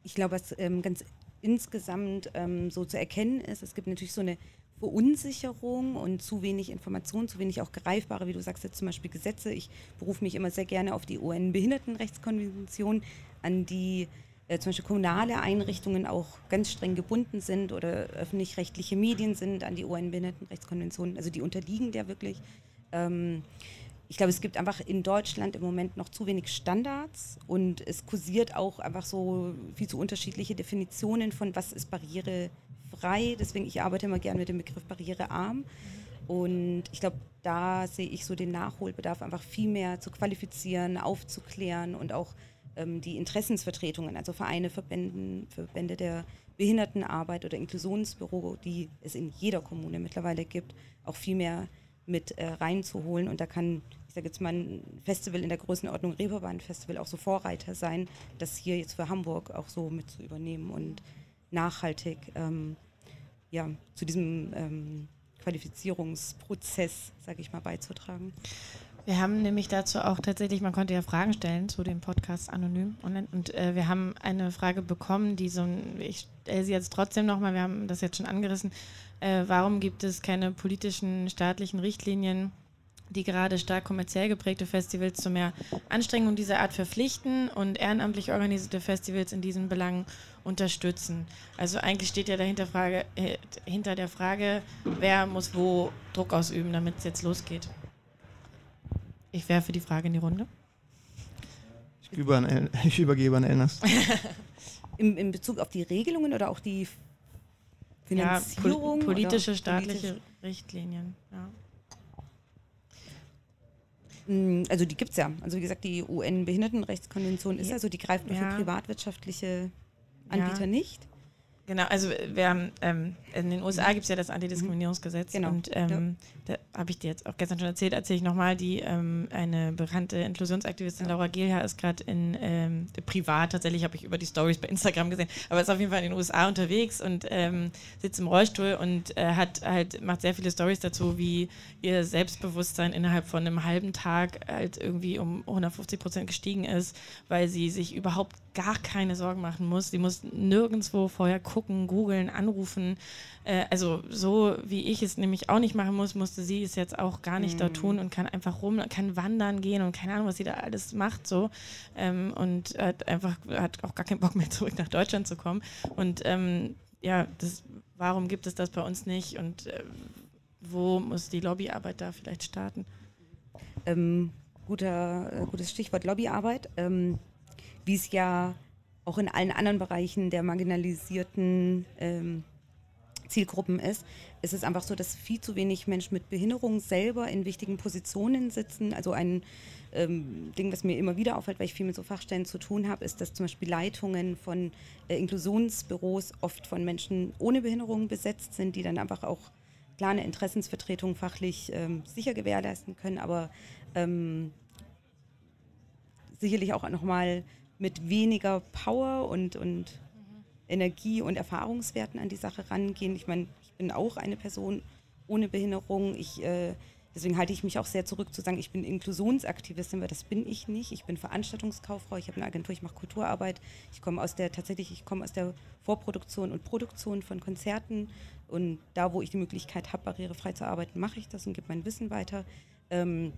D: Ich glaube, was ähm, ganz insgesamt ähm, so zu erkennen ist, es gibt natürlich so eine Verunsicherung und zu wenig Informationen, zu wenig auch greifbare, wie du sagst, jetzt zum Beispiel Gesetze. Ich berufe mich immer sehr gerne auf die UN-Behindertenrechtskonvention, an die äh, zum Beispiel kommunale Einrichtungen auch ganz streng gebunden sind oder öffentlich-rechtliche Medien sind an die UN-Behindertenrechtskonvention. Also die unterliegen der wirklich. Ähm, ich glaube, es gibt einfach in Deutschland im Moment noch zu wenig Standards und es kursiert auch einfach so viel zu unterschiedliche Definitionen von was ist barrierefrei. Deswegen, ich arbeite immer gerne mit dem Begriff barrierearm. Und ich glaube, da sehe ich so den Nachholbedarf, einfach viel mehr zu qualifizieren, aufzuklären und auch die Interessensvertretungen, also Vereine, Verbänden, Verbände der Behindertenarbeit oder Inklusionsbüro, die es in jeder Kommune mittlerweile gibt, auch viel mehr mit äh, reinzuholen. Und da kann, ich sage jetzt mal, ein Festival in der Größenordnung Reeperbahn Festival auch so Vorreiter sein, das hier jetzt für Hamburg auch so mit zu übernehmen und nachhaltig ähm, ja, zu diesem ähm, Qualifizierungsprozess, sage ich mal, beizutragen.
B: Wir haben nämlich dazu auch tatsächlich, man konnte ja Fragen stellen zu dem Podcast anonym online und äh, wir haben eine Frage bekommen, die so ein, ich stelle sie jetzt trotzdem nochmal, wir haben das jetzt schon angerissen, äh, warum gibt es keine politischen staatlichen Richtlinien, die gerade stark kommerziell geprägte Festivals zu mehr Anstrengungen dieser Art verpflichten und ehrenamtlich organisierte Festivals in diesen Belangen unterstützen. Also eigentlich steht ja dahinter Frage, äh, hinter der Frage, wer muss wo Druck ausüben, damit es jetzt losgeht. Ich werfe die Frage in die Runde.
C: Ich, an ich übergebe an Elnas.
D: in, in Bezug auf die Regelungen oder auch die Finanzierung?
B: Ja, pol politische, staatliche politische? Richtlinien. Ja.
D: Mm, also die gibt es ja. Also wie gesagt, die UN-Behindertenrechtskonvention ist ja. also, die greift nur ja. für privatwirtschaftliche Anbieter ja. nicht.
B: Genau, also wir haben, ähm, in den USA gibt es ja das Antidiskriminierungsgesetz genau. und ähm, ja. da habe ich dir jetzt auch gestern schon erzählt, erzähle ich nochmal, die ähm, eine bekannte Inklusionsaktivistin ja. Laura Gehlherr ist gerade in ähm, privat, tatsächlich habe ich über die Stories bei Instagram gesehen, aber ist auf jeden Fall in den USA unterwegs und ähm, sitzt im Rollstuhl und äh, hat halt, macht sehr viele Stories dazu, wie ihr Selbstbewusstsein innerhalb von einem halben Tag halt irgendwie um 150 Prozent gestiegen ist, weil sie sich überhaupt gar keine Sorgen machen muss. Sie muss nirgendwo vorher gucken, googeln, anrufen. Äh, also so wie ich es nämlich auch nicht machen muss, musste sie es jetzt auch gar nicht mhm. da tun und kann einfach rum, kann wandern gehen und keine Ahnung, was sie da alles macht so ähm, und hat einfach hat auch gar keinen Bock mehr zurück nach Deutschland zu kommen. Und ähm, ja, das, warum gibt es das bei uns nicht und äh, wo muss die Lobbyarbeit da vielleicht starten?
D: Ähm, guter, äh, gutes Stichwort Lobbyarbeit. Ähm, wie es ja auch in allen anderen Bereichen der marginalisierten ähm, Zielgruppen ist, ist es einfach so, dass viel zu wenig Menschen mit Behinderung selber in wichtigen Positionen sitzen. Also ein ähm, Ding, was mir immer wieder auffällt, weil ich viel mit so Fachstellen zu tun habe, ist, dass zum Beispiel Leitungen von äh, Inklusionsbüros oft von Menschen ohne Behinderung besetzt sind, die dann einfach auch klar eine Interessensvertretung fachlich ähm, sicher gewährleisten können, aber ähm, sicherlich auch nochmal mit weniger Power und, und. Energie und Erfahrungswerten an die Sache rangehen. Ich meine, ich bin auch eine Person ohne Behinderung. Ich, äh, deswegen halte ich mich auch sehr zurück zu sagen, ich bin Inklusionsaktivistin, weil das bin ich nicht. Ich bin Veranstaltungskauffrau, ich habe eine Agentur, ich mache Kulturarbeit. Ich komme aus der tatsächlich, ich komme aus der Vorproduktion und Produktion von Konzerten. Und da, wo ich die Möglichkeit habe, barrierefrei zu arbeiten, mache ich das und gebe mein Wissen weiter. Ähm,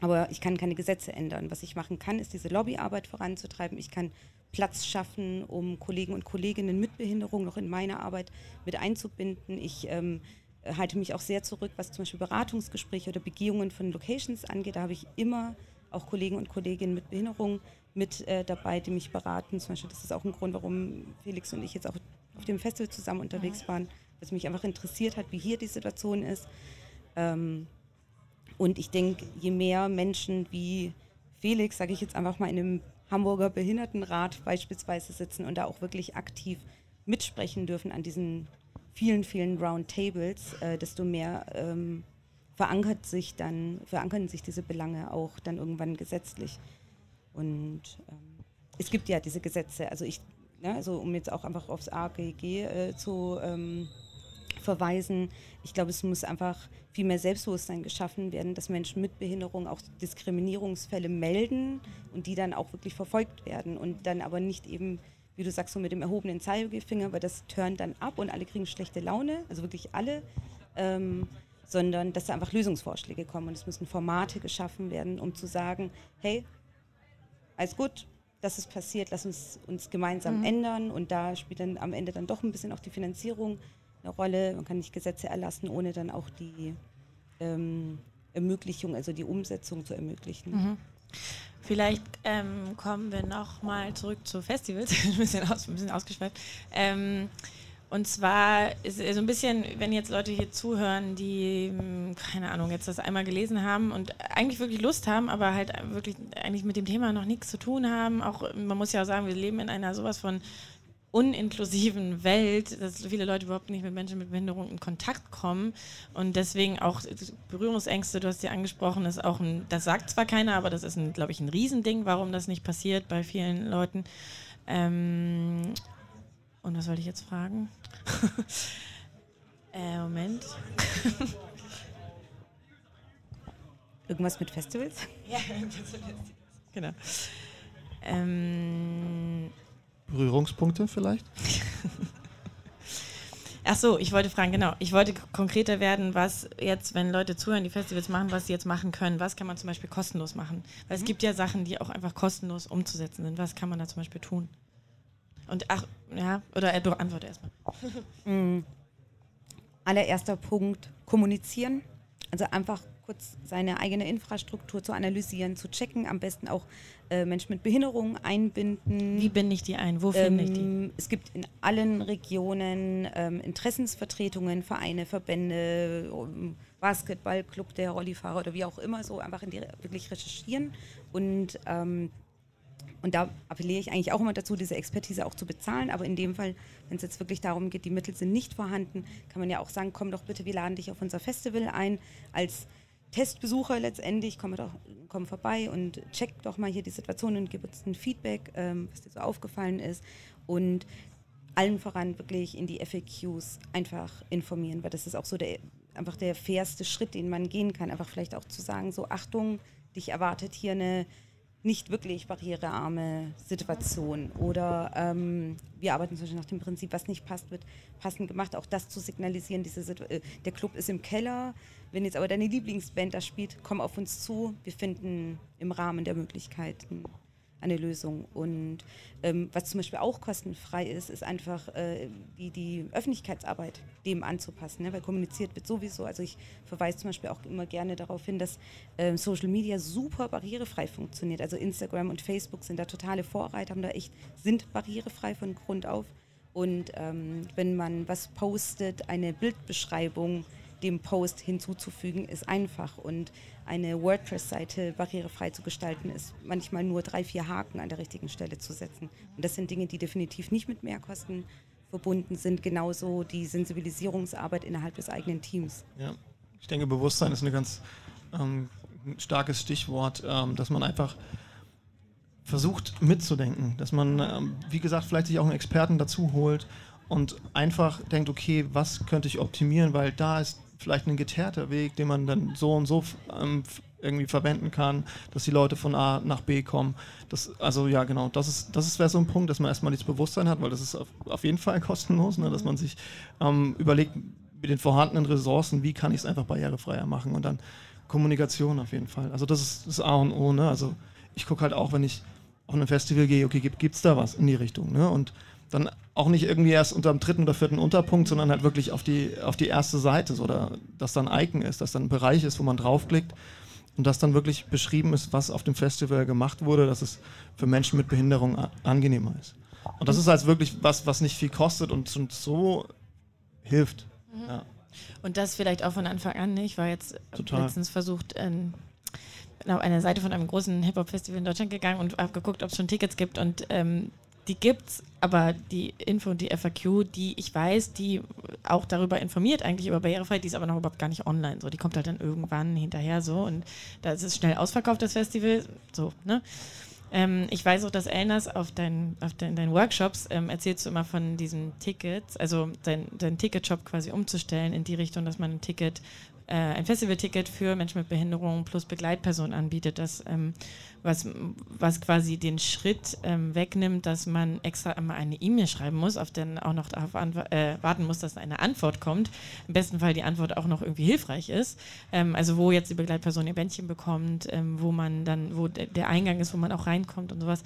D: aber ich kann keine Gesetze ändern. Was ich machen kann, ist diese Lobbyarbeit voranzutreiben. Ich kann Platz schaffen, um Kollegen und Kolleginnen mit Behinderung noch in meine Arbeit mit einzubinden. Ich ähm, halte mich auch sehr zurück, was zum Beispiel Beratungsgespräche oder Begehungen von Locations angeht. Da habe ich immer auch Kollegen und Kolleginnen mit Behinderung mit äh, dabei, die mich beraten. Zum Beispiel, das ist auch ein Grund, warum Felix und ich jetzt auch auf dem Festival zusammen unterwegs waren, weil es mich einfach interessiert hat, wie hier die Situation ist. Ähm, und ich denke, je mehr Menschen wie Felix, sage ich jetzt einfach mal, in einem Hamburger Behindertenrat beispielsweise sitzen und da auch wirklich aktiv mitsprechen dürfen an diesen vielen, vielen Roundtables, äh, desto mehr ähm, verankert sich dann, verankern sich diese Belange auch dann irgendwann gesetzlich. Und ähm, es gibt ja diese Gesetze, also ich, ja, ne, also um jetzt auch einfach aufs AGG äh, zu ähm, verweisen, ich glaube, es muss einfach viel mehr Selbstbewusstsein geschaffen werden, dass Menschen mit Behinderung auch Diskriminierungsfälle melden und die dann auch wirklich verfolgt werden und dann aber nicht eben, wie du sagst, so mit dem erhobenen Zeigefinger, weil das turnt dann ab und alle kriegen schlechte Laune, also wirklich alle, ähm, sondern dass da einfach Lösungsvorschläge kommen und es müssen Formate geschaffen werden, um zu sagen, hey, alles gut, das ist passiert, lass uns uns gemeinsam mhm. ändern und da spielt dann am Ende dann doch ein bisschen auch die Finanzierung eine Rolle. Man kann nicht Gesetze erlassen, ohne dann auch die ähm, Ermöglichung, also die Umsetzung zu ermöglichen. Mhm.
B: Vielleicht ähm, kommen wir noch mal zurück zu Festivals, ein bisschen, aus, ein bisschen ausgeschweift. Ähm, und zwar ist so ein bisschen, wenn jetzt Leute hier zuhören, die, hm, keine Ahnung, jetzt das einmal gelesen haben und eigentlich wirklich Lust haben, aber halt wirklich eigentlich mit dem Thema noch nichts zu tun haben. Auch, man muss ja auch sagen, wir leben in einer sowas von uninklusiven Welt, dass viele Leute überhaupt nicht mit Menschen mit Behinderung in Kontakt kommen und deswegen auch Berührungsängste, du hast ja angesprochen, ist auch ein, das sagt zwar keiner, aber das ist, glaube ich, ein Riesending, warum das nicht passiert bei vielen Leuten. Ähm, und was wollte ich jetzt fragen? äh, Moment.
D: Irgendwas mit Festivals? Ja,
B: genau. Ähm,
C: Berührungspunkte vielleicht?
B: Ach so, ich wollte fragen, genau. Ich wollte konkreter werden, was jetzt, wenn Leute zuhören, die Festivals machen, was sie jetzt machen können. Was kann man zum Beispiel kostenlos machen? Weil mhm. es gibt ja Sachen, die auch einfach kostenlos umzusetzen sind. Was kann man da zum Beispiel tun? Und ach, ja, oder äh, antworte erstmal.
D: Mhm. Allererster Punkt, kommunizieren. Also einfach kurz seine eigene Infrastruktur zu analysieren, zu checken, am besten auch äh, Menschen mit Behinderungen einbinden.
B: Wie binde ich die ein? Wo finde ähm, ich die?
D: Ähm, es gibt in allen Regionen ähm, Interessensvertretungen, Vereine, Verbände, Basketballclub der Rollifahrer oder wie auch immer, so einfach in die wirklich recherchieren und ähm, und da appelliere ich eigentlich auch immer dazu, diese Expertise auch zu bezahlen. Aber in dem Fall, wenn es jetzt wirklich darum geht, die Mittel sind nicht vorhanden, kann man ja auch sagen, komm doch bitte, wir laden dich auf unser Festival ein als Testbesucher letztendlich, komm, doch, komm vorbei und check doch mal hier die Situation und gib uns ein Feedback, ähm, was dir so aufgefallen ist. Und allen voran wirklich in die FAQs einfach informieren, weil das ist auch so der, einfach der fairste Schritt, den man gehen kann. Einfach vielleicht auch zu sagen, so Achtung, dich erwartet hier eine nicht wirklich barrierearme Situation. Oder ähm, wir arbeiten zum Beispiel nach dem Prinzip, was nicht passt, wird passend gemacht. Auch das zu signalisieren, diese äh, der Club ist im Keller. Wenn jetzt aber deine Lieblingsband da spielt, komm auf uns zu. Wir finden im Rahmen der Möglichkeiten eine Lösung. Und ähm, was zum Beispiel auch kostenfrei ist, ist einfach äh, die, die Öffentlichkeitsarbeit dem anzupassen, ne? weil kommuniziert wird sowieso. Also ich verweise zum Beispiel auch immer gerne darauf hin, dass äh, Social Media super barrierefrei funktioniert. Also Instagram und Facebook sind da totale Vorreiter, haben da echt, sind barrierefrei von Grund auf. Und ähm, wenn man was postet, eine Bildbeschreibung dem Post hinzuzufügen, ist einfach. Und eine WordPress-Seite barrierefrei zu gestalten, ist manchmal nur drei, vier Haken an der richtigen Stelle zu setzen. Und das sind Dinge, die definitiv nicht mit Mehrkosten verbunden sind. Genauso die Sensibilisierungsarbeit innerhalb des eigenen Teams.
C: Ja, ich denke, Bewusstsein ist ein ganz ähm, starkes Stichwort, ähm, dass man einfach versucht mitzudenken, dass man, ähm, wie gesagt, vielleicht sich auch einen Experten dazu holt und einfach denkt, okay, was könnte ich optimieren, weil da ist vielleicht ein geteerter Weg, den man dann so und so ähm, irgendwie verwenden kann, dass die Leute von A nach B kommen. Das, also ja, genau, das ist, das wäre so ein Punkt, dass man erstmal dieses Bewusstsein hat, weil das ist auf, auf jeden Fall kostenlos, ne, dass man sich ähm, überlegt, mit den vorhandenen Ressourcen, wie kann ich es einfach barrierefreier machen und dann Kommunikation auf jeden Fall. Also das ist das A und O. Ne? Also ich gucke halt auch, wenn ich auf ein Festival gehe, okay, gibt es da was in die Richtung? Ne? Und dann auch nicht irgendwie erst unter dem dritten oder vierten Unterpunkt, sondern halt wirklich auf die, auf die erste Seite, so, oder dass dann ein Icon ist, dass dann ein Bereich ist, wo man draufklickt und dass dann wirklich beschrieben ist, was auf dem Festival gemacht wurde, dass es für Menschen mit Behinderung angenehmer ist. Und das ist halt wirklich was, was nicht viel kostet und, und so hilft. Mhm. Ja.
B: Und das vielleicht auch von Anfang an. Ich war jetzt Total. letztens versucht, ähm, auf eine Seite von einem großen Hip-Hop-Festival in Deutschland gegangen und habe geguckt, ob es schon Tickets gibt. Und ähm, die gibt's, aber die Info und die FAQ, die ich weiß, die auch darüber informiert, eigentlich über Barrierefreiheit, die ist aber noch überhaupt gar nicht online. So, die kommt halt dann irgendwann hinterher so und da ist es schnell ausverkauft, das Festival. So, ne? Ähm, ich weiß auch, dass Elnas auf, dein, auf dein, deinen Workshops ähm, erzählst du immer von diesen Tickets, also dein, dein Ticketshop quasi umzustellen in die Richtung, dass man ein Ticket äh, ein Festivalticket für Menschen mit Behinderung plus Begleitperson anbietet, das ähm, was, was quasi den Schritt ähm, wegnimmt, dass man extra einmal eine E-Mail schreiben muss, auf den auch noch darauf äh, warten muss, dass eine Antwort kommt. Im besten Fall die Antwort auch noch irgendwie hilfreich ist. Ähm, also wo jetzt die Begleitperson ihr Bändchen bekommt, ähm, wo man dann, wo der Eingang ist, wo man auch reinkommt und sowas.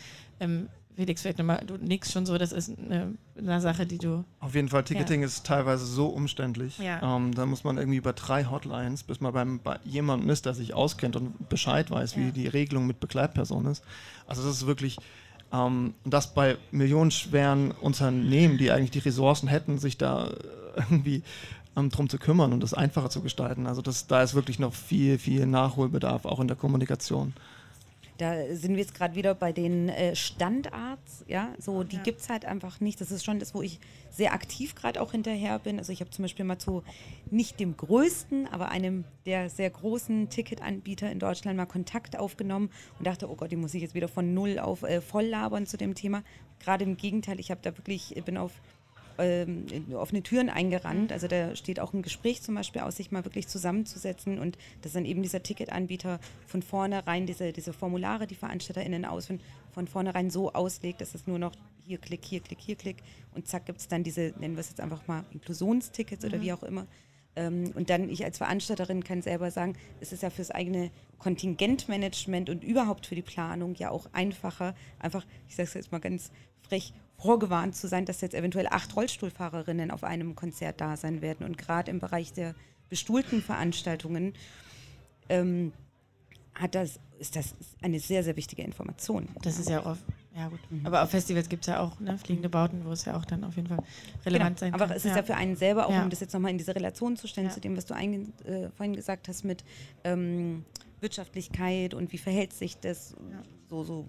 B: Felix, vielleicht nochmal, du nix schon so, das ist eine, eine, Sache, die du.
C: Auf jeden Fall, Ticketing ja. ist teilweise so umständlich. Ja. Ähm, da muss man irgendwie über drei Hotlines, bis man beim, bei jemandem ist, der sich auskennt und Bescheid weiß, ja. wie die Regelung mit Begleitperson ist. Also, das ist wirklich. Ähm, das bei millionenschweren Unternehmen, die eigentlich die Ressourcen hätten, sich da irgendwie ähm, drum zu kümmern und das einfacher zu gestalten. Also das, da ist wirklich noch viel, viel Nachholbedarf, auch in der Kommunikation.
D: Da sind wir jetzt gerade wieder bei den äh, Standards, ja, so die ja. gibt es halt einfach nicht. Das ist schon das, wo ich sehr aktiv gerade auch hinterher bin. Also ich habe zum Beispiel mal zu nicht dem größten, aber einem der sehr großen Ticketanbieter in Deutschland mal Kontakt aufgenommen und dachte, oh Gott, die muss ich jetzt wieder von null auf äh, voll labern zu dem Thema. Gerade im Gegenteil, ich habe da wirklich, bin auf ähm, offene Türen eingerannt. Also da steht auch ein Gespräch zum Beispiel aus, sich mal wirklich zusammenzusetzen und dass dann eben dieser Ticketanbieter von vornherein diese, diese Formulare, die VeranstalterInnen aus, von, von vornherein so auslegt, dass es nur noch hier klick, hier klick, hier klick und zack gibt es dann diese, nennen wir es jetzt einfach mal Inklusionstickets mhm. oder wie auch immer. Ähm, und dann ich als Veranstalterin kann selber sagen, es ist ja fürs eigene Kontingentmanagement und überhaupt für die Planung ja auch einfacher, einfach, ich sage es jetzt mal ganz frech, vorgewarnt zu sein, dass jetzt eventuell acht Rollstuhlfahrerinnen auf einem Konzert da sein werden. Und gerade im Bereich der bestuhlten Veranstaltungen ähm, hat das, ist das eine sehr, sehr wichtige Information.
B: Das ist ja auch ja gut. Mhm. Aber auf Festivals gibt es ja auch ne, fliegende Bauten, wo es ja auch dann auf jeden Fall relevant genau. sein
D: kann. Aber es ist ja. ja für einen selber, auch ja. um das jetzt nochmal in diese Relation zu stellen, ja. zu dem, was du ein, äh, vorhin gesagt hast mit ähm, Wirtschaftlichkeit und wie verhält sich das so, so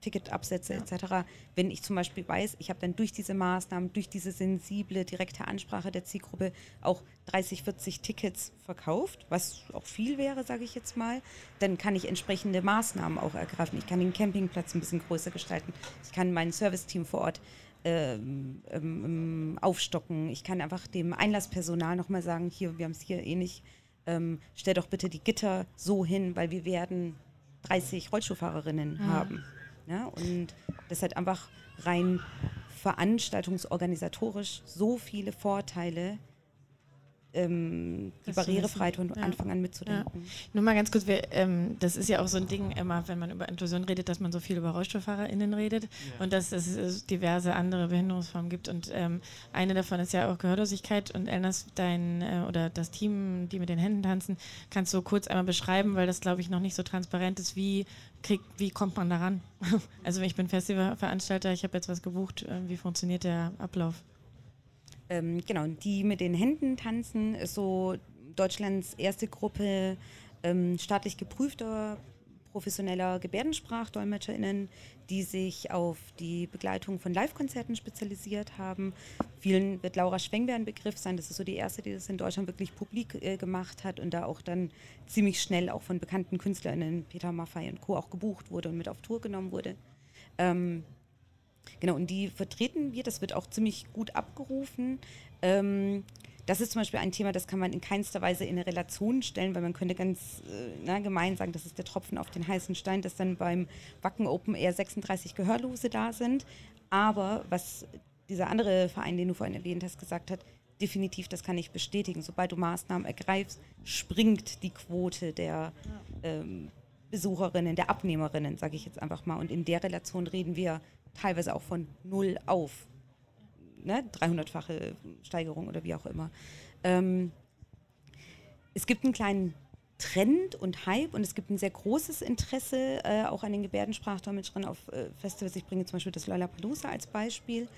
D: Ticketabsätze ja. etc. Wenn ich zum Beispiel weiß, ich habe dann durch diese Maßnahmen, durch diese sensible, direkte Ansprache der Zielgruppe auch 30, 40 Tickets verkauft, was auch viel wäre, sage ich jetzt mal, dann kann ich entsprechende Maßnahmen auch ergreifen. Ich kann den Campingplatz ein bisschen größer gestalten. Ich kann mein Serviceteam vor Ort ähm, ähm, aufstocken. Ich kann einfach dem Einlasspersonal nochmal sagen, hier, wir haben es hier eh nicht, ähm, stell doch bitte die Gitter so hin, weil wir werden 30 Rollstuhlfahrerinnen mhm. haben. Ja, und das hat einfach rein veranstaltungsorganisatorisch so viele Vorteile, ähm, die Barrierefreiheit von ja. Anfang an mitzudenken. Ja.
B: Nur mal ganz kurz, wir, ähm, das ist ja auch so ein Ding immer, wenn man über Inklusion redet, dass man so viel über RollstuhlfahrerInnen redet ja. und dass es diverse andere Behinderungsformen gibt und ähm, eine davon ist ja auch Gehörlosigkeit und Elnas, dein äh, oder das Team, die mit den Händen tanzen, kannst du kurz einmal beschreiben, weil das glaube ich noch nicht so transparent ist, wie krieg, wie kommt man daran? also ich bin Festivalveranstalter, ich habe jetzt was gebucht, äh, wie funktioniert der Ablauf?
D: Ähm, genau, die mit den Händen tanzen, ist so Deutschlands erste Gruppe ähm, staatlich geprüfter professioneller GebärdensprachdolmetscherInnen, die sich auf die Begleitung von Live-Konzerten spezialisiert haben. Vielen wird Laura Schwengber ein Begriff sein. Das ist so die erste, die das in Deutschland wirklich publik äh, gemacht hat und da auch dann ziemlich schnell auch von bekannten KünstlerInnen, Peter Maffay und Co. auch gebucht wurde und mit auf Tour genommen wurde. Ähm, Genau, und die vertreten wir, das wird auch ziemlich gut abgerufen. Ähm, das ist zum Beispiel ein Thema, das kann man in keinster Weise in eine Relation stellen, weil man könnte ganz äh, na, gemein sagen, das ist der Tropfen auf den heißen Stein, dass dann beim Wacken Open eher 36 Gehörlose da sind. Aber was dieser andere Verein, den du vorhin erwähnt hast, gesagt hat, definitiv, das kann ich bestätigen. Sobald du Maßnahmen ergreifst, springt die Quote der ähm, Besucherinnen, der Abnehmerinnen, sage ich jetzt einfach mal. Und in der Relation reden wir teilweise auch von null auf. Ne? 300-fache Steigerung oder wie auch immer. Ähm, es gibt einen kleinen Trend und Hype und es gibt ein sehr großes Interesse äh, auch an den Gebärdensprachdolmetschern auf äh, Festivals. Ich bringe zum Beispiel das Lollapalooza als Beispiel,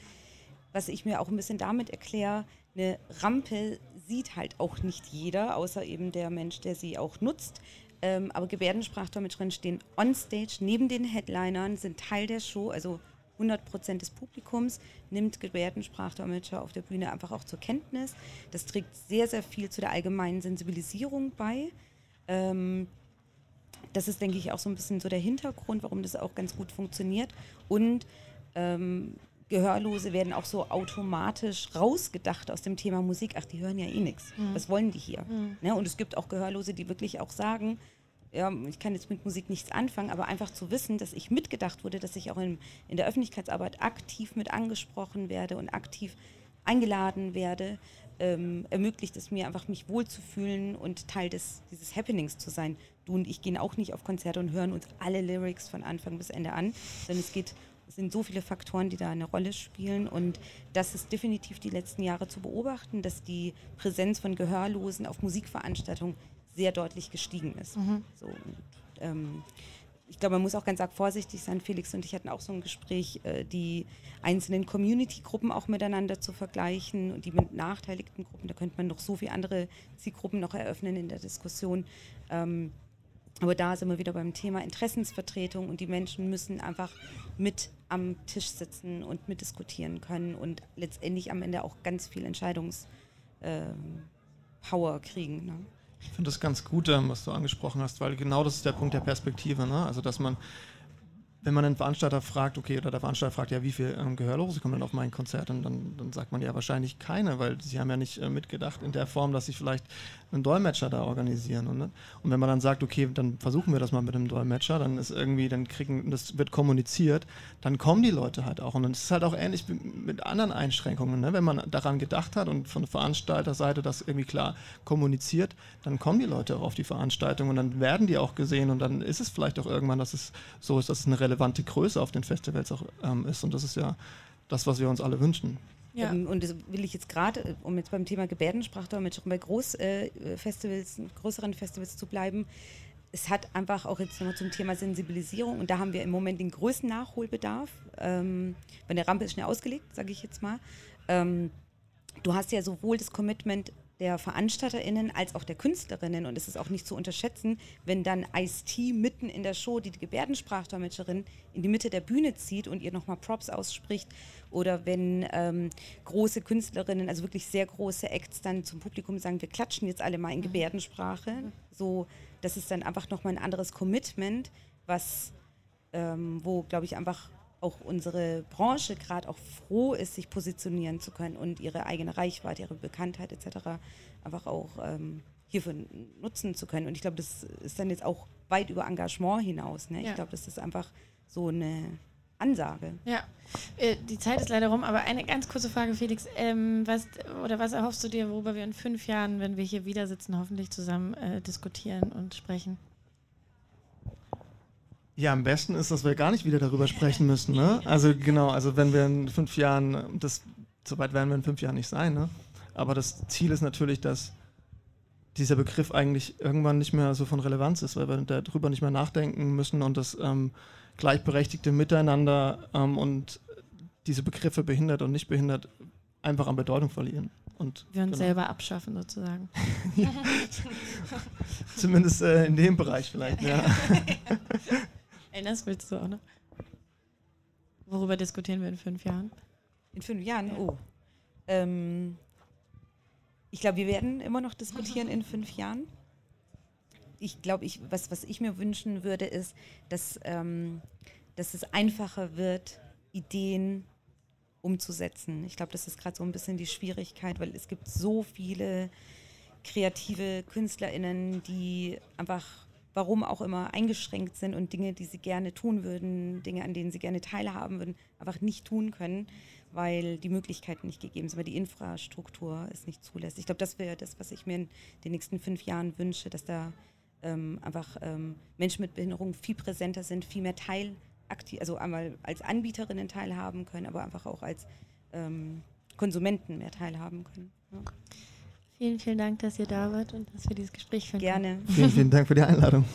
D: was ich mir auch ein bisschen damit erkläre, eine Rampe sieht halt auch nicht jeder, außer eben der Mensch, der sie auch nutzt. Ähm, aber Gebärdensprachdolmetscherinnen stehen on stage neben den Headlinern, sind Teil der Show, also 100 Prozent des Publikums nimmt Gebärdensprachdolmetscher auf der Bühne einfach auch zur Kenntnis. Das trägt sehr, sehr viel zu der allgemeinen Sensibilisierung bei. Ähm, das ist, denke ich, auch so ein bisschen so der Hintergrund, warum das auch ganz gut funktioniert. Und ähm, Gehörlose werden auch so automatisch rausgedacht aus dem Thema Musik. Ach, die hören ja eh nichts. Mhm. Was wollen die hier? Mhm. Ne? Und es gibt auch Gehörlose, die wirklich auch sagen, ja, ich kann jetzt mit Musik nichts anfangen, aber einfach zu wissen, dass ich mitgedacht wurde, dass ich auch in, in der Öffentlichkeitsarbeit aktiv mit angesprochen werde und aktiv eingeladen werde, ähm, ermöglicht es mir einfach, mich wohlzufühlen und Teil des, dieses Happenings zu sein. Du und ich gehen auch nicht auf Konzerte und hören uns alle Lyrics von Anfang bis Ende an, sondern es geht es sind so viele Faktoren, die da eine Rolle spielen und das ist definitiv die letzten Jahre zu beobachten, dass die Präsenz von Gehörlosen auf Musikveranstaltungen sehr deutlich gestiegen ist. Mhm. So, und, ähm, ich glaube, man muss auch ganz arg vorsichtig sein. Felix und ich hatten auch so ein Gespräch, äh, die einzelnen Community-Gruppen auch miteinander zu vergleichen und die benachteiligten Gruppen. Da könnte man noch so viele andere Zielgruppen noch eröffnen in der Diskussion. Ähm, aber da sind wir wieder beim Thema Interessensvertretung und die Menschen müssen einfach mit am Tisch sitzen und mitdiskutieren können und letztendlich am Ende auch ganz viel Entscheidungspower ähm, kriegen. Ne?
C: Ich finde das ganz gut, ähm, was du angesprochen hast, weil genau das ist der Punkt der Perspektive. Ne? Also, dass man, wenn man einen Veranstalter fragt, okay, oder der Veranstalter fragt, ja, wie viele ähm, Gehörlose kommen denn auf mein Konzert? Und dann, dann sagt man ja wahrscheinlich keine, weil sie haben ja nicht äh, mitgedacht in der Form, dass sie vielleicht einen Dolmetscher da organisieren. Und, ne? und wenn man dann sagt, okay, dann versuchen wir das mal mit einem Dolmetscher, dann ist irgendwie, dann kriegen, das wird kommuniziert, dann kommen die Leute halt auch. Und es ist halt auch ähnlich mit anderen Einschränkungen. Ne? Wenn man daran gedacht hat und von der Veranstalterseite das irgendwie klar kommuniziert, dann kommen die Leute auch auf die Veranstaltung und dann werden die auch gesehen und dann ist es vielleicht auch irgendwann, dass es so ist, dass es eine relevante Größe auf den Festivals auch ähm, ist. Und das ist ja das, was wir uns alle wünschen.
D: Ja. Ähm, und das will ich jetzt gerade, äh, um jetzt beim Thema Gebärdensprachdolmetschung bei Großfestivals, äh, größeren Festivals zu bleiben, es hat einfach auch jetzt nochmal zum Thema Sensibilisierung und da haben wir im Moment den größten Nachholbedarf. Ähm, wenn der Rampe ist schnell ausgelegt, sage ich jetzt mal. Ähm, du hast ja sowohl das Commitment der VeranstalterInnen als auch der Künstlerinnen. Und es ist auch nicht zu unterschätzen, wenn dann Ice-T mitten in der Show die Gebärdensprachdolmetscherin in die Mitte der Bühne zieht und ihr nochmal Props ausspricht. Oder wenn ähm, große Künstlerinnen, also wirklich sehr große Acts dann zum Publikum sagen, wir klatschen jetzt alle mal in mhm. Gebärdensprache. So, das ist dann einfach nochmal ein anderes Commitment, was, ähm, wo, glaube ich, einfach auch unsere Branche gerade auch froh ist, sich positionieren zu können und ihre eigene Reichweite, ihre Bekanntheit etc. einfach auch ähm, hierfür nutzen zu können. Und ich glaube, das ist dann jetzt auch weit über Engagement hinaus. Ne? Ja. Ich glaube, das ist einfach so eine Ansage.
B: Ja, äh, die Zeit ist leider rum, aber eine ganz kurze Frage, Felix. Ähm, was, oder was erhoffst du dir, worüber wir in fünf Jahren, wenn wir hier wieder sitzen, hoffentlich zusammen äh, diskutieren und sprechen?
C: Ja, am besten ist, dass wir gar nicht wieder darüber sprechen müssen. Ne? Also genau, also wenn wir in fünf Jahren, das, so weit werden wir in fünf Jahren nicht sein, ne? aber das Ziel ist natürlich, dass dieser Begriff eigentlich irgendwann nicht mehr so von Relevanz ist, weil wir darüber nicht mehr nachdenken müssen und das ähm, gleichberechtigte Miteinander ähm, und diese Begriffe behindert und nicht behindert einfach an Bedeutung verlieren. Und
B: wir uns genau. selber abschaffen sozusagen.
C: Zumindest äh, in dem Bereich vielleicht, ja.
B: Erinnerst willst du auch noch? Worüber diskutieren wir in fünf Jahren?
D: In fünf Jahren? Oh. Ähm, ich glaube, wir werden immer noch diskutieren in fünf Jahren. Ich glaube, ich, was, was ich mir wünschen würde, ist, dass, ähm, dass es einfacher wird, Ideen umzusetzen. Ich glaube, das ist gerade so ein bisschen die Schwierigkeit, weil es gibt so viele kreative KünstlerInnen, die einfach warum auch immer, eingeschränkt sind und Dinge, die sie gerne tun würden, Dinge, an denen sie gerne teilhaben würden, einfach nicht tun können, weil die Möglichkeiten nicht gegeben sind, weil die Infrastruktur es nicht zulässt. Ich glaube, das wäre das, was ich mir in den nächsten fünf Jahren wünsche, dass da ähm, einfach ähm, Menschen mit Behinderung viel präsenter sind, viel mehr Teil, also einmal als Anbieterinnen teilhaben können, aber einfach auch als ähm, Konsumenten mehr teilhaben können. Ja.
B: Vielen, vielen Dank, dass ihr da wart und dass wir dieses Gespräch führen.
D: Gerne.
C: Vielen, vielen Dank für die Einladung.